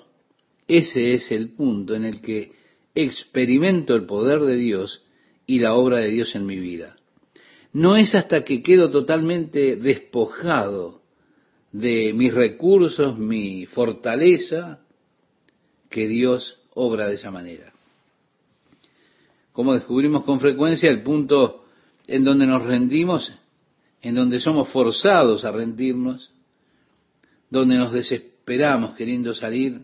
ese es el punto en el que experimento el poder de Dios y la obra de Dios en mi vida. No es hasta que quedo totalmente despojado de mis recursos, mi fortaleza, que Dios obra de esa manera. Como descubrimos con frecuencia, el punto en donde nos rendimos, en donde somos forzados a rendirnos, donde nos desesperamos queriendo salir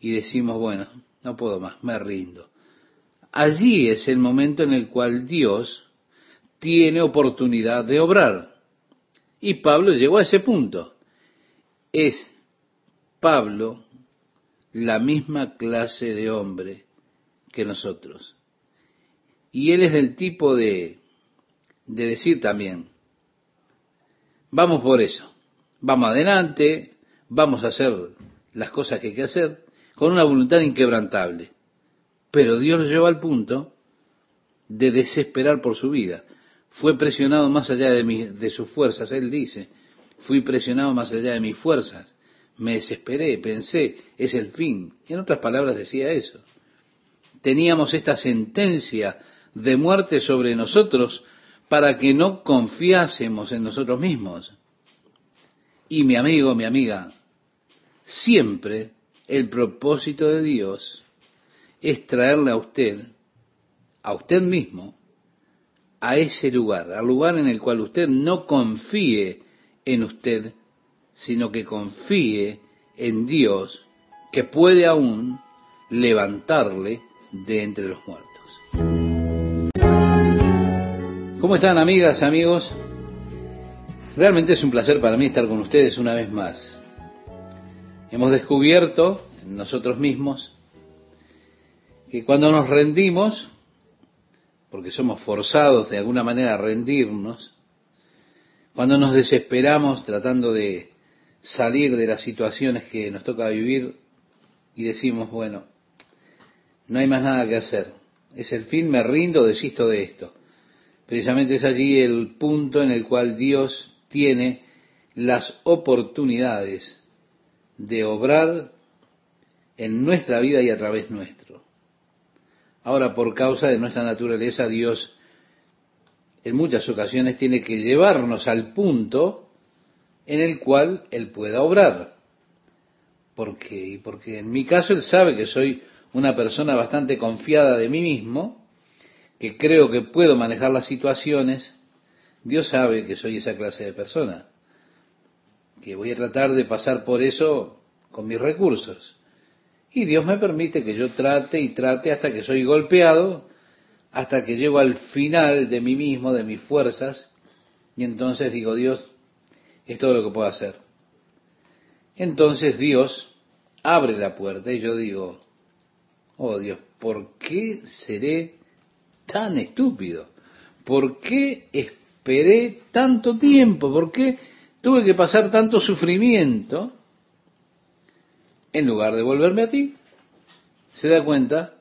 y decimos, bueno, no puedo más, me rindo. Allí es el momento en el cual Dios tiene oportunidad de obrar. Y Pablo llegó a ese punto. Es Pablo la misma clase de hombre que nosotros. Y él es del tipo de, de decir también, vamos por eso, vamos adelante, vamos a hacer las cosas que hay que hacer, con una voluntad inquebrantable. Pero Dios lo llevó al punto de desesperar por su vida. Fue presionado más allá de, de sus fuerzas, él dice, fui presionado más allá de mis fuerzas me desesperé, pensé, es el fin. En otras palabras decía eso. Teníamos esta sentencia de muerte sobre nosotros para que no confiásemos en nosotros mismos. Y mi amigo, mi amiga, siempre el propósito de Dios es traerle a usted, a usted mismo, a ese lugar, al lugar en el cual usted no confíe en usted sino que confíe en Dios que puede aún levantarle de entre los muertos. ¿Cómo están amigas, amigos? Realmente es un placer para mí estar con ustedes una vez más. Hemos descubierto en nosotros mismos que cuando nos rendimos, porque somos forzados de alguna manera a rendirnos, cuando nos desesperamos tratando de salir de las situaciones que nos toca vivir y decimos, bueno, no hay más nada que hacer, es el fin, me rindo, desisto de esto. Precisamente es allí el punto en el cual Dios tiene las oportunidades de obrar en nuestra vida y a través nuestro. Ahora, por causa de nuestra naturaleza, Dios en muchas ocasiones tiene que llevarnos al punto en el cual Él pueda obrar. ¿Por qué? Porque en mi caso Él sabe que soy una persona bastante confiada de mí mismo, que creo que puedo manejar las situaciones. Dios sabe que soy esa clase de persona, que voy a tratar de pasar por eso con mis recursos. Y Dios me permite que yo trate y trate hasta que soy golpeado hasta que llego al final de mí mismo, de mis fuerzas, y entonces digo, Dios, es todo lo que puedo hacer. Entonces Dios abre la puerta y yo digo, oh Dios, ¿por qué seré tan estúpido? ¿Por qué esperé tanto tiempo? ¿Por qué tuve que pasar tanto sufrimiento en lugar de volverme a ti? ¿Se da cuenta?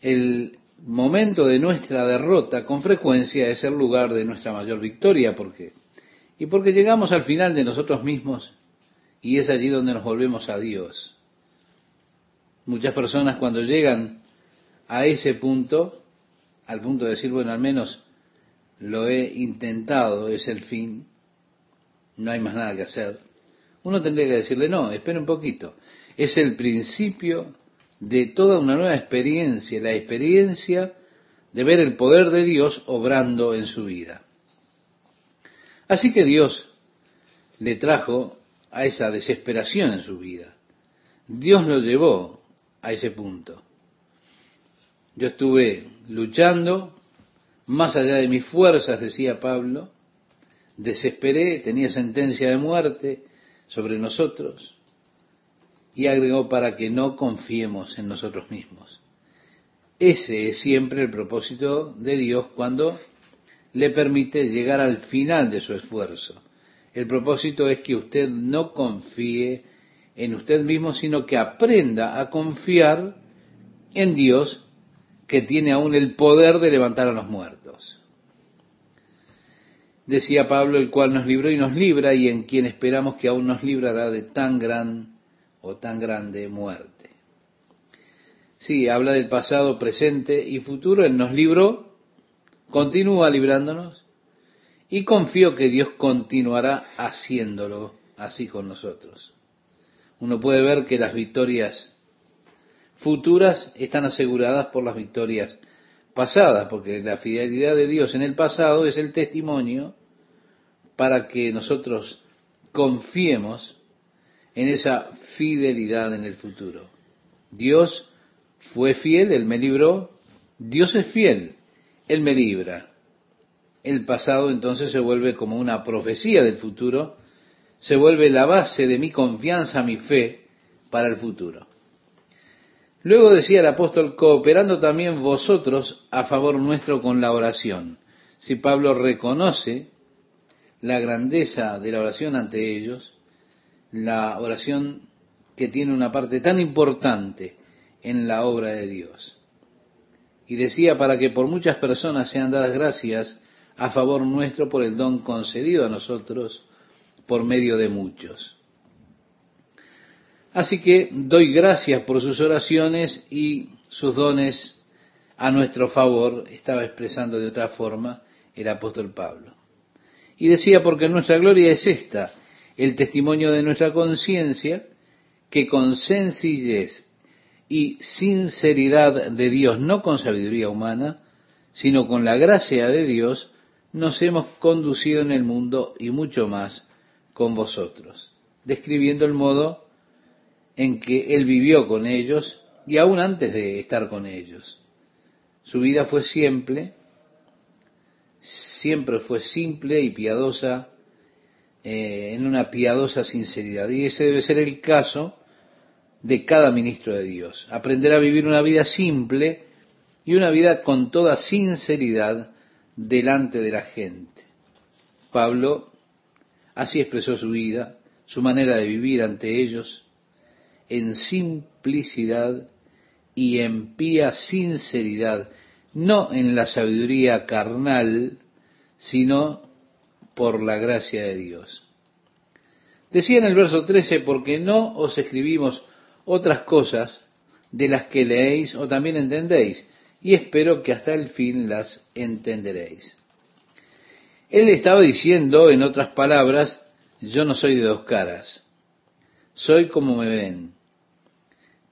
El momento de nuestra derrota con frecuencia es el lugar de nuestra mayor victoria. ¿Por qué? Y porque llegamos al final de nosotros mismos y es allí donde nos volvemos a Dios. Muchas personas cuando llegan a ese punto, al punto de decir, bueno, al menos lo he intentado, es el fin, no hay más nada que hacer, uno tendría que decirle, no, espera un poquito, es el principio de toda una nueva experiencia, la experiencia de ver el poder de Dios obrando en su vida. Así que Dios le trajo a esa desesperación en su vida. Dios lo llevó a ese punto. Yo estuve luchando más allá de mis fuerzas, decía Pablo, desesperé, tenía sentencia de muerte sobre nosotros, y agregó para que no confiemos en nosotros mismos. Ese es siempre el propósito de Dios cuando le permite llegar al final de su esfuerzo. El propósito es que usted no confíe en usted mismo, sino que aprenda a confiar en Dios que tiene aún el poder de levantar a los muertos. Decía Pablo, el cual nos libró y nos libra, y en quien esperamos que aún nos librará de tan gran o tan grande muerte. Sí, habla del pasado, presente y futuro. Él nos libró, continúa librándonos y confío que Dios continuará haciéndolo así con nosotros. Uno puede ver que las victorias futuras están aseguradas por las victorias pasadas, porque la fidelidad de Dios en el pasado es el testimonio para que nosotros confiemos en esa fidelidad en el futuro. Dios fue fiel, Él me libró, Dios es fiel, Él me libra. El pasado entonces se vuelve como una profecía del futuro, se vuelve la base de mi confianza, mi fe para el futuro. Luego decía el apóstol, cooperando también vosotros a favor nuestro con la oración. Si Pablo reconoce la grandeza de la oración ante ellos, la oración que tiene una parte tan importante en la obra de Dios. Y decía para que por muchas personas sean dadas gracias a favor nuestro por el don concedido a nosotros por medio de muchos. Así que doy gracias por sus oraciones y sus dones a nuestro favor, estaba expresando de otra forma el apóstol Pablo. Y decía, porque nuestra gloria es esta, el testimonio de nuestra conciencia, que con sencillez y sinceridad de Dios, no con sabiduría humana, sino con la gracia de Dios, nos hemos conducido en el mundo y mucho más con vosotros, describiendo el modo en que él vivió con ellos y aún antes de estar con ellos. Su vida fue simple, siempre fue simple y piadosa, eh, en una piadosa sinceridad. Y ese debe ser el caso de cada ministro de Dios. Aprender a vivir una vida simple y una vida con toda sinceridad delante de la gente. Pablo así expresó su vida, su manera de vivir ante ellos, en simplicidad y en pía sinceridad, no en la sabiduría carnal, sino por la gracia de Dios. Decía en el verso 13, porque no os escribimos otras cosas de las que leéis o también entendéis, y espero que hasta el fin las entenderéis. Él estaba diciendo, en otras palabras, yo no soy de dos caras, soy como me ven.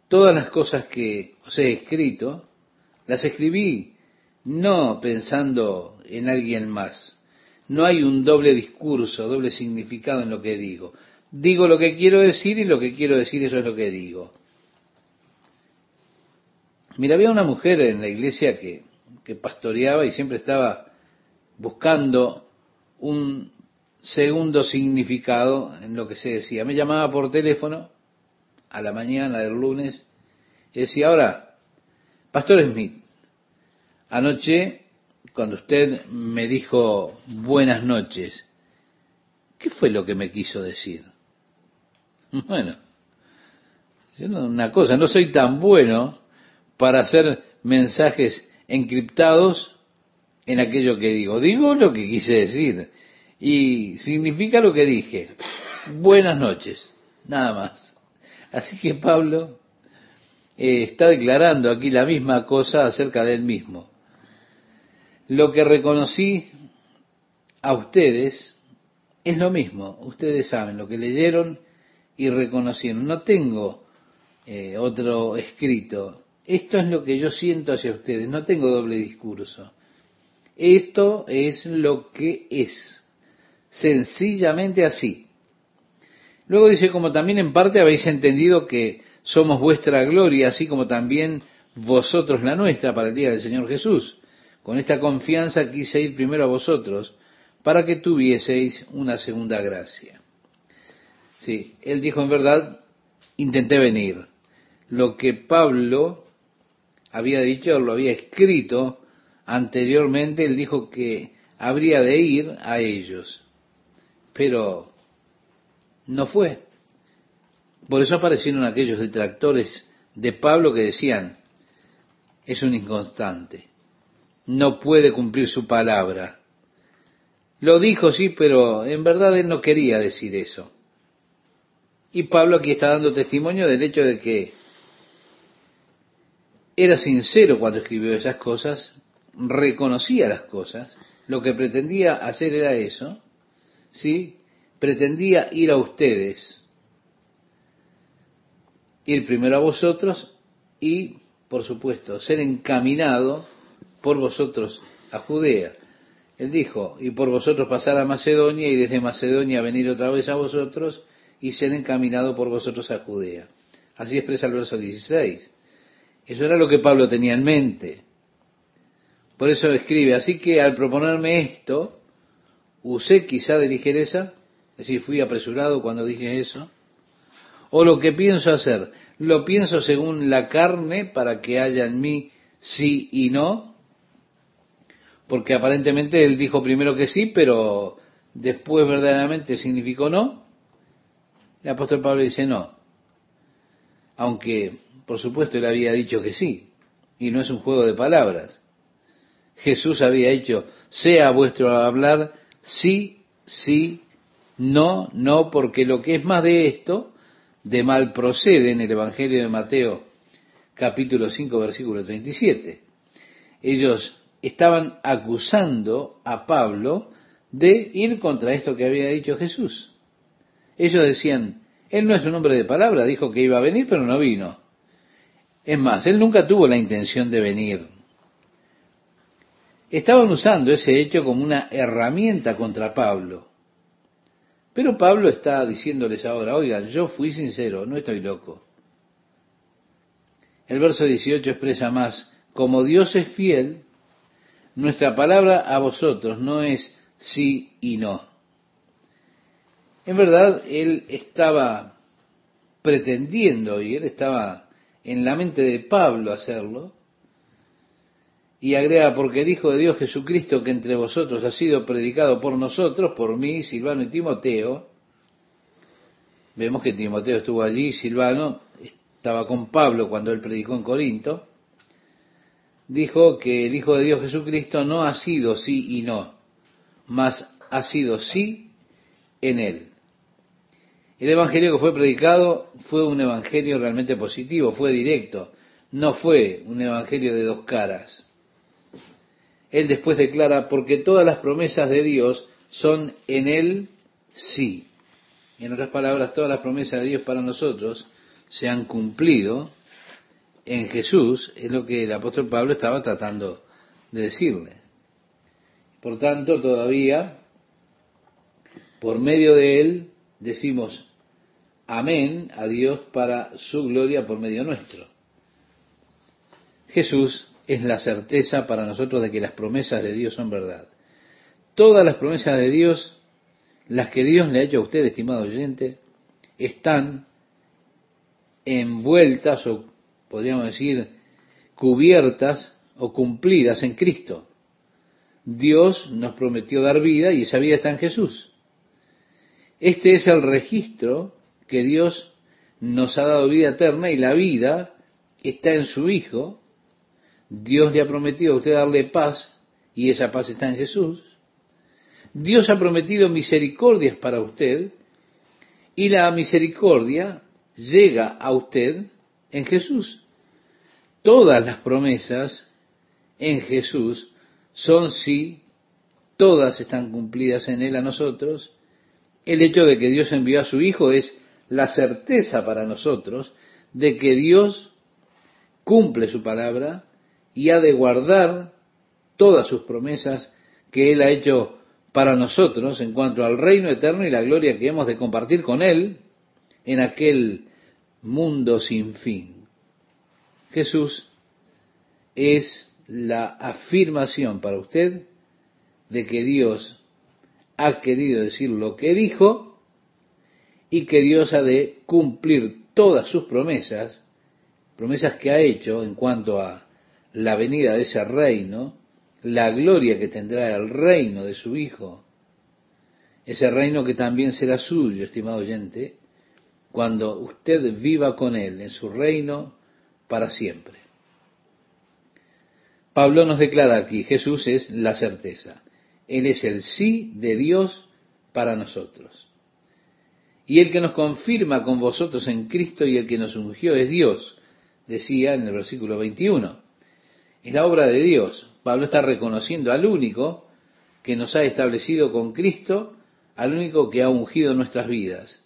Todas las cosas que os he escrito, las escribí no pensando en alguien más. No hay un doble discurso, doble significado en lo que digo. Digo lo que quiero decir y lo que quiero decir eso es lo que digo. Mira, había una mujer en la iglesia que, que pastoreaba y siempre estaba buscando un segundo significado en lo que se decía. Me llamaba por teléfono a la mañana del lunes y decía, ahora, Pastor Smith, anoche cuando usted me dijo buenas noches, ¿qué fue lo que me quiso decir? (laughs) Bueno, una cosa, no soy tan bueno para hacer mensajes encriptados en aquello que digo. Digo lo que quise decir y significa lo que dije. Buenas noches, nada más. Así que Pablo eh, está declarando aquí la misma cosa acerca de él mismo. Lo que reconocí a ustedes es lo mismo. Ustedes saben lo que leyeron y reconocieron. No tengo eh, otro escrito. Esto es lo que yo siento hacia ustedes. No tengo doble discurso. Esto es lo que es. Sencillamente así. Luego dice, como también en parte habéis entendido que somos vuestra gloria, así como también vosotros la nuestra para el día del Señor Jesús. Con esta confianza quise ir primero a vosotros para que tuvieseis una segunda gracia. Sí, él dijo en verdad, intenté venir. Lo que Pablo había dicho, lo había escrito anteriormente, él dijo que habría de ir a ellos. Pero no fue. Por eso aparecieron aquellos detractores de Pablo que decían, es un inconstante, no puede cumplir su palabra. Lo dijo, sí, pero en verdad él no quería decir eso. Y Pablo aquí está dando testimonio del hecho de que era sincero cuando escribió esas cosas, reconocía las cosas, lo que pretendía hacer era eso, ¿sí? Pretendía ir a ustedes, ir primero a vosotros y, por supuesto, ser encaminado por vosotros a Judea. Él dijo, y por vosotros pasar a Macedonia y desde Macedonia venir otra vez a vosotros y ser encaminado por vosotros a Judea. Así expresa el verso 16. Eso era lo que Pablo tenía en mente. Por eso escribe, así que al proponerme esto, usé quizá de ligereza, es decir, fui apresurado cuando dije eso, o lo que pienso hacer, lo pienso según la carne para que haya en mí sí y no, porque aparentemente él dijo primero que sí, pero después verdaderamente significó no. El apóstol Pablo dice no, aunque por supuesto él había dicho que sí, y no es un juego de palabras. Jesús había dicho, sea vuestro hablar sí, sí, no, no, porque lo que es más de esto, de mal procede en el Evangelio de Mateo capítulo 5 versículo 37. Ellos estaban acusando a Pablo de ir contra esto que había dicho Jesús. Ellos decían, él no es un hombre de palabra, dijo que iba a venir, pero no vino. Es más, él nunca tuvo la intención de venir. Estaban usando ese hecho como una herramienta contra Pablo. Pero Pablo está diciéndoles ahora, oigan, yo fui sincero, no estoy loco. El verso 18 expresa más, como Dios es fiel, nuestra palabra a vosotros no es sí y no. En verdad, él estaba pretendiendo y él estaba en la mente de Pablo hacerlo. Y agrega, porque el Hijo de Dios Jesucristo que entre vosotros ha sido predicado por nosotros, por mí, Silvano y Timoteo, vemos que Timoteo estuvo allí, Silvano estaba con Pablo cuando él predicó en Corinto, dijo que el Hijo de Dios Jesucristo no ha sido sí y no, mas ha sido sí en él. El evangelio que fue predicado fue un evangelio realmente positivo, fue directo, no fue un evangelio de dos caras. Él después declara, porque todas las promesas de Dios son en él sí. En otras palabras, todas las promesas de Dios para nosotros se han cumplido en Jesús, es lo que el apóstol Pablo estaba tratando de decirle. Por tanto, todavía, por medio de él, decimos amén a Dios para su gloria por medio nuestro. Jesús es la certeza para nosotros de que las promesas de Dios son verdad. Todas las promesas de Dios, las que Dios le ha hecho a usted, estimado oyente, están envueltas o podríamos decir cubiertas o cumplidas en Cristo. Dios nos prometió dar vida y esa vida está en Jesús. Este es el registro que Dios nos ha dado vida eterna y la vida está en su Hijo. Dios le ha prometido a usted darle paz y esa paz está en Jesús. Dios ha prometido misericordias para usted y la misericordia llega a usted en Jesús. Todas las promesas en Jesús son sí, todas están cumplidas en Él a nosotros. El hecho de que Dios envió a su Hijo es la certeza para nosotros de que Dios cumple su palabra y ha de guardar todas sus promesas que Él ha hecho para nosotros en cuanto al reino eterno y la gloria que hemos de compartir con Él en aquel mundo sin fin. Jesús es la afirmación para usted de que Dios ha querido decir lo que dijo y que Dios ha de cumplir todas sus promesas, promesas que ha hecho en cuanto a la venida de ese reino, la gloria que tendrá el reino de su Hijo, ese reino que también será suyo, estimado oyente, cuando usted viva con Él en su reino para siempre. Pablo nos declara aquí, Jesús es la certeza. Él es el sí de Dios para nosotros. Y el que nos confirma con vosotros en Cristo y el que nos ungió es Dios, decía en el versículo 21. Es la obra de Dios. Pablo está reconociendo al único que nos ha establecido con Cristo, al único que ha ungido nuestras vidas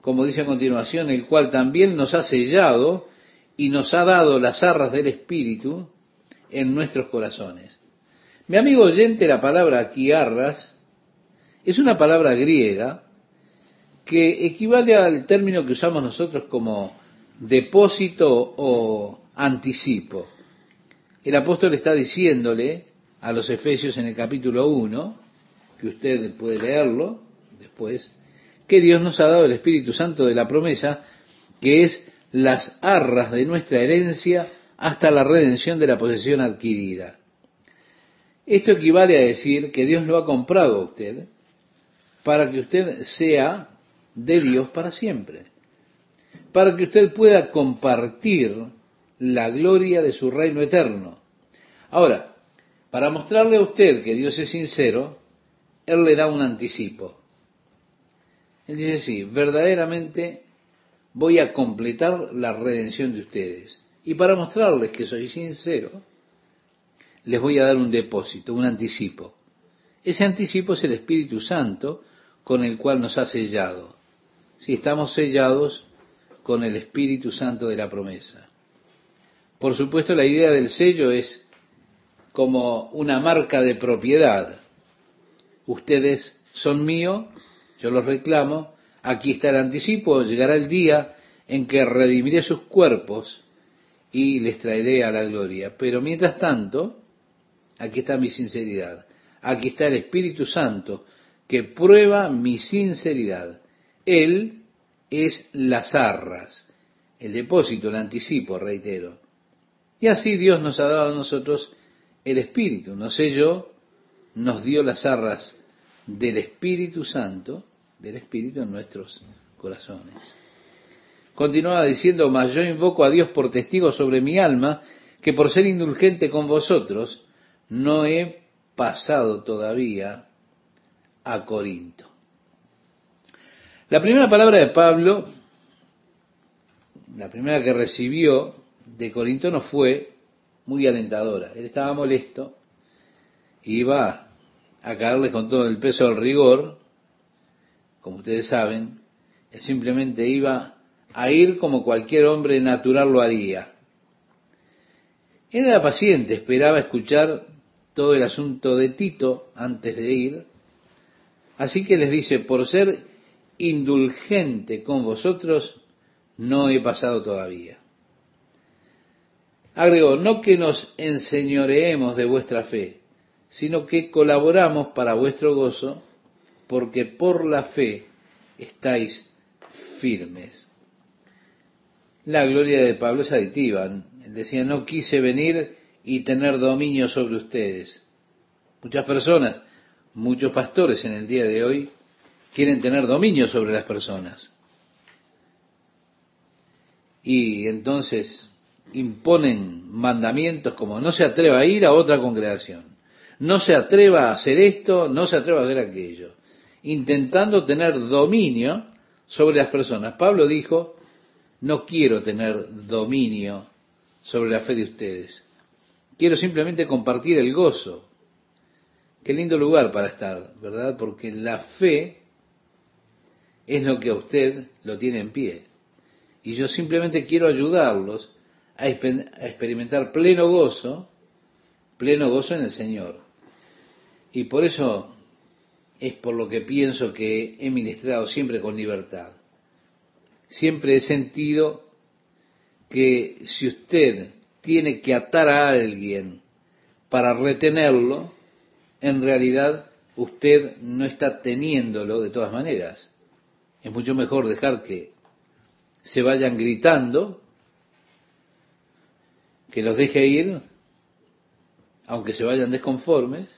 como dice a continuación, el cual también nos ha sellado y nos ha dado las arras del Espíritu en nuestros corazones. Mi amigo oyente, la palabra aquí arras es una palabra griega que equivale al término que usamos nosotros como depósito o anticipo. El apóstol está diciéndole a los Efesios en el capítulo 1, que usted puede leerlo después, que Dios nos ha dado el Espíritu Santo de la promesa, que es las arras de nuestra herencia hasta la redención de la posesión adquirida. Esto equivale a decir que Dios lo ha comprado a usted para que usted sea de Dios para siempre, para que usted pueda compartir la gloria de su reino eterno. Ahora, para mostrarle a usted que Dios es sincero, Él le da un anticipo. Él dice, sí, verdaderamente voy a completar la redención de ustedes. Y para mostrarles que soy sincero, les voy a dar un depósito, un anticipo. Ese anticipo es el Espíritu Santo con el cual nos ha sellado. Si estamos sellados con el Espíritu Santo de la promesa. Por supuesto, la idea del sello es como una marca de propiedad. Ustedes son míos Yo los reclamo, aquí está el anticipo, llegará el día en que redimiré sus cuerpos y les traeré a la gloria. Pero mientras tanto, aquí está mi sinceridad, aquí está el Espíritu Santo que prueba mi sinceridad. Él es las arras, el depósito, el anticipo, reitero. Y así Dios nos ha dado a nosotros el Espíritu, no sé yo, nos dio las arras del Espíritu Santo, del Espíritu en nuestros corazones. Continuaba diciendo, mas yo invoco a Dios por testigo sobre mi alma, que por ser indulgente con vosotros, no he pasado todavía a Corinto. La primera palabra de Pablo, la primera que recibió de Corinto no fue muy alentadora. Él estaba molesto, iba a caerle con todo el peso del rigor, como ustedes saben, él simplemente iba a ir como cualquier hombre natural lo haría. Él era paciente, esperaba escuchar todo el asunto de Tito antes de ir, así que les dice, por ser indulgente con vosotros, no he pasado todavía. Agregó, no que nos enseñoreemos de vuestra fe, sino que colaboramos para vuestro gozo, porque por la fe estáis firmes. La gloria de Pablo es aditiva. Él decía, no quise venir y tener dominio sobre ustedes. Muchas personas, muchos pastores en el día de hoy quieren tener dominio sobre las personas. Y entonces imponen mandamientos como no se atreva a ir a otra congregación, no se atreva a hacer esto, no se atreva a hacer aquello, intentando tener dominio sobre las personas. Pablo dijo, no quiero tener dominio sobre la fe de ustedes, quiero simplemente compartir el gozo. Qué lindo lugar para estar, ¿verdad? Porque la fe es lo que a usted lo tiene en pie. Y yo simplemente quiero ayudarlos a experimentar pleno gozo, pleno gozo en el Señor. Y por eso es por lo que pienso que he ministrado siempre con libertad. Siempre he sentido que si usted tiene que atar a alguien para retenerlo, en realidad usted no está teniéndolo de todas maneras. Es mucho mejor dejar que se vayan gritando que los deje ir, aunque se vayan desconformes,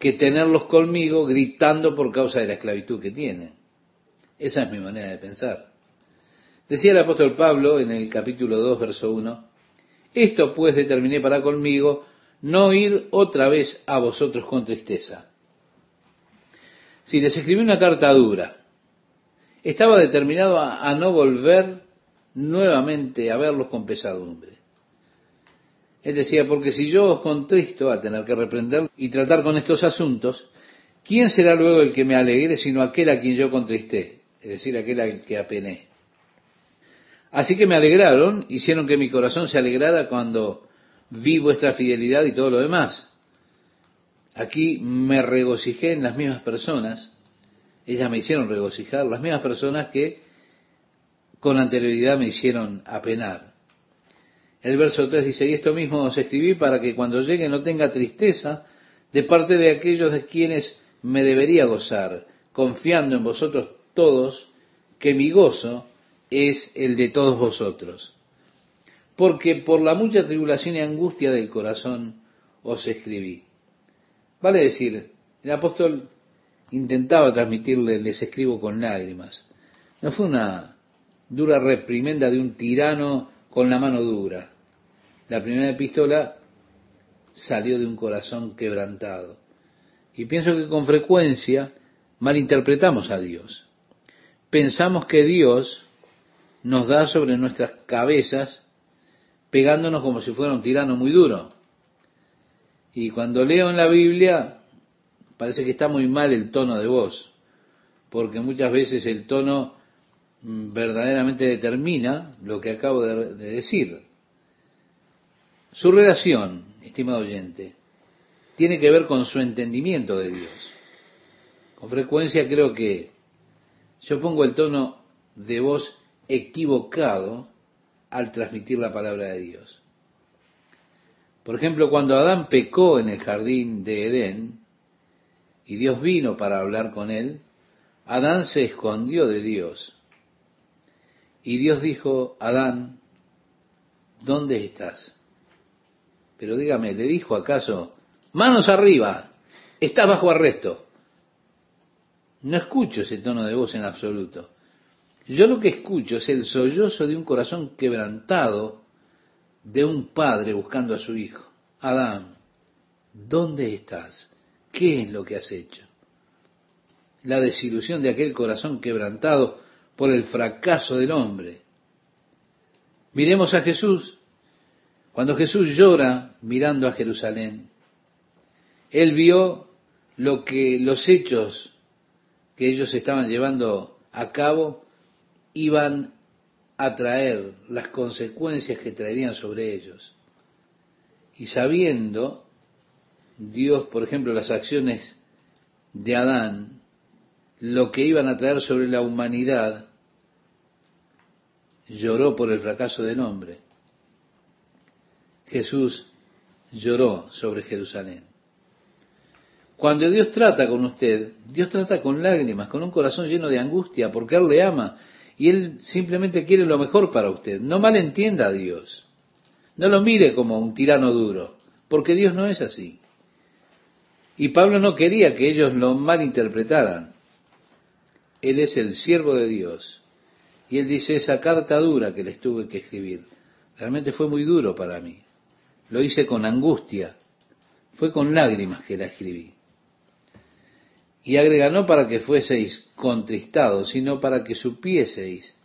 que tenerlos conmigo gritando por causa de la esclavitud que tienen. Esa es mi manera de pensar. Decía el apóstol Pablo en el capítulo 2, verso 1, esto pues determiné para conmigo no ir otra vez a vosotros con tristeza. Si les escribí una carta dura, estaba determinado a, no volver nuevamente a verlos con pesadumbre. Él decía, porque si yo os contristo a tener que reprender y tratar con estos asuntos, ¿quién será luego el que me alegre sino aquel a quien yo contristé? Es decir, aquel al que apené. Así que me alegraron, hicieron que mi corazón se alegrara cuando vi vuestra fidelidad y todo lo demás. Aquí me regocijé en las mismas personas, ellas me hicieron regocijar, las mismas personas que con anterioridad me hicieron apenar. El verso 3 dice, y esto mismo os escribí para que cuando llegue no tenga tristeza de parte de aquellos de quienes me debería gozar, confiando en vosotros todos, que mi gozo es el de todos vosotros. Porque por la mucha tribulación y angustia del corazón os escribí. Vale decir, el apóstol intentaba transmitirle, les escribo con lágrimas. No fue una dura reprimenda de un tirano con la mano dura. La primera epístola salió de un corazón quebrantado. Y pienso que con frecuencia malinterpretamos a Dios. Pensamos que Dios nos da sobre nuestras cabezas pegándonos como si fuera un tirano muy duro. Y cuando leo en la Biblia, parece que está muy mal el tono de voz, porque muchas veces el tono verdaderamente determina lo que acabo de, decir. Su relación, estimado oyente, tiene que ver con su entendimiento de Dios, Con frecuencia creo que yo pongo el tono de voz equivocado al transmitir la palabra de Dios. Por ejemplo, cuando Adán pecó en el jardín de Edén y Dios vino para hablar con él, Adán se escondió de Dios. Y Dios dijo, Adán, ¿dónde estás? Pero dígame, ¿le dijo acaso, manos arriba, estás bajo arresto? No escucho ese tono de voz en absoluto. Yo lo que escucho es el sollozo de un corazón quebrantado de un padre buscando a su hijo. Adán, ¿dónde estás? ¿Qué es lo que has hecho? La desilusión de aquel corazón quebrantado por el fracaso del hombre. Miremos a Jesús. Cuando Jesús llora mirando a Jerusalén, él vio lo que los hechos que ellos estaban llevando a cabo iban a traer, las consecuencias que traerían sobre ellos. Y sabiendo Dios, por ejemplo, las acciones de Adán, lo que iban a traer sobre la humanidad, lloró por el fracaso del hombre. Jesús lloró sobre Jerusalén. Cuando Dios trata con usted, Dios trata con lágrimas, con un corazón lleno de angustia, porque Él le ama y Él simplemente quiere lo mejor para usted. No malentienda a Dios. No lo mire como un tirano duro, porque Dios no es así. Y Pablo no quería que ellos lo malinterpretaran. Él es el siervo de Dios. Y él dice, esa carta dura que les tuve que escribir, realmente fue muy duro para mí. Lo hice con angustia, fue con lágrimas que la escribí. Y agrega, no para que fueseis contristados, sino para que supieseis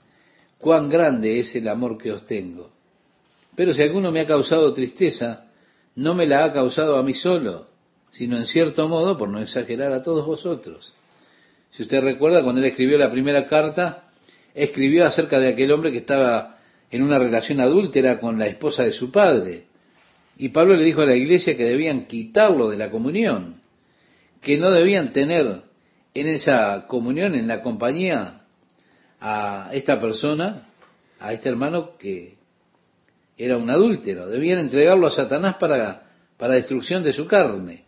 cuán grande es el amor que os tengo. Pero si alguno me ha causado tristeza, no me la ha causado a mí solo, sino en cierto modo, por no exagerar, a todos vosotros. Si usted recuerda, cuando él escribió la primera carta, escribió acerca de aquel hombre que estaba en una relación adúltera con la esposa de su padre. Y Pablo le dijo a la iglesia que debían quitarlo de la comunión que no debían tener en esa comunión, en la compañía, a esta persona, a este hermano que era un adúltero. Debían entregarlo a Satanás para, para destrucción de su carne.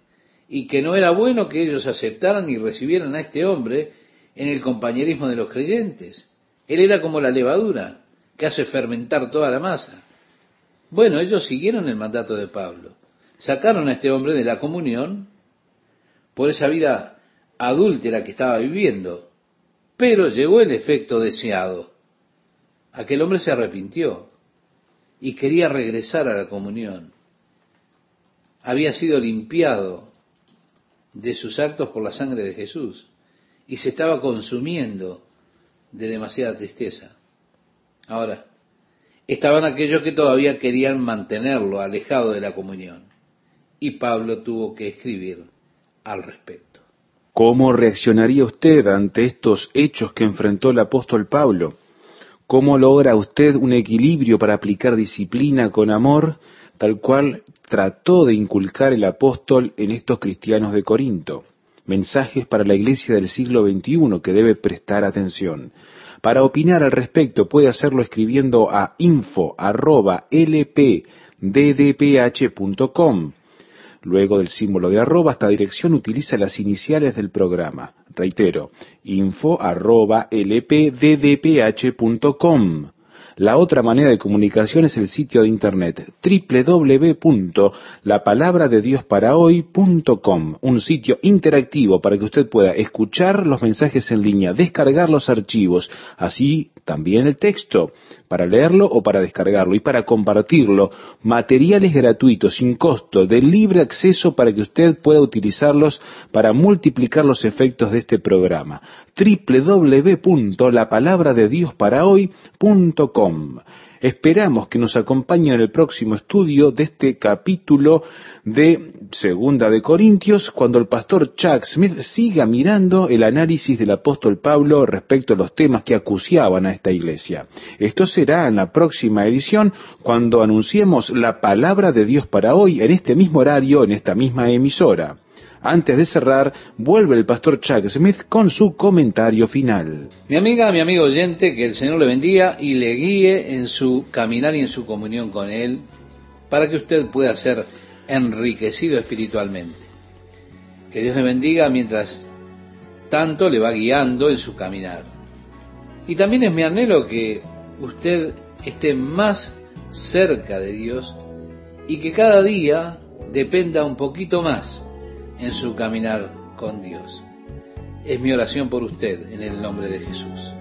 Y que no era bueno que ellos aceptaran y recibieran a este hombre en el compañerismo de los creyentes. Él era como la levadura que hace fermentar toda la masa. Bueno, ellos siguieron el mandato de Pablo. Sacaron a este hombre de la comunión por esa vida adúltera que estaba viviendo. Pero llegó el efecto deseado. Aquel hombre se arrepintió y quería regresar a la comunión. Había sido limpiado de sus actos por la sangre de Jesús y se estaba consumiendo de demasiada tristeza. Ahora, estaban aquellos que todavía querían mantenerlo alejado de la comunión. Y Pablo tuvo que escribir al respecto. ¿Cómo reaccionaría usted ante estos hechos que enfrentó el apóstol Pablo? ¿Cómo logra usted un equilibrio para aplicar disciplina con amor, tal cual trató de inculcar el apóstol en estos cristianos de Corinto? Mensajes para la iglesia del siglo XXI que debe prestar atención. Para opinar al respecto puede hacerlo escribiendo a info.lpddph.com Luego del símbolo de arroba, esta dirección utiliza las iniciales del programa. Reitero, info. La otra manera de comunicación es el sitio de internet www.lapalabradediosparahoy.com, un sitio interactivo para que usted pueda escuchar los mensajes en línea, descargar los archivos, así también el texto, para leerlo o para descargarlo y para compartirlo, materiales gratuitos, sin costo, de libre acceso para que usted pueda utilizarlos para multiplicar los efectos de este programa www.lapalabradediosparahoy.com. Esperamos que nos acompañen en el próximo estudio de este capítulo de Segunda de Corintios, cuando el pastor Chuck Smith siga mirando el análisis del apóstol Pablo respecto a los temas que acuciaban a esta iglesia. Esto será en la próxima edición, cuando anunciemos la palabra de Dios para hoy, en este mismo horario, en esta misma emisora. Antes de cerrar, vuelve el pastor Chuck Smith con su comentario final. Mi amiga, mi amigo oyente, que el Señor le bendiga y le guíe en su caminar y en su comunión con Él, para que usted pueda ser enriquecido espiritualmente. Que Dios le bendiga mientras tanto le va guiando en su caminar. Y también es mi anhelo que usted esté más cerca de Dios y que cada día dependa un poquito más en su caminar con Dios. Es mi oración por usted en el nombre de Jesús.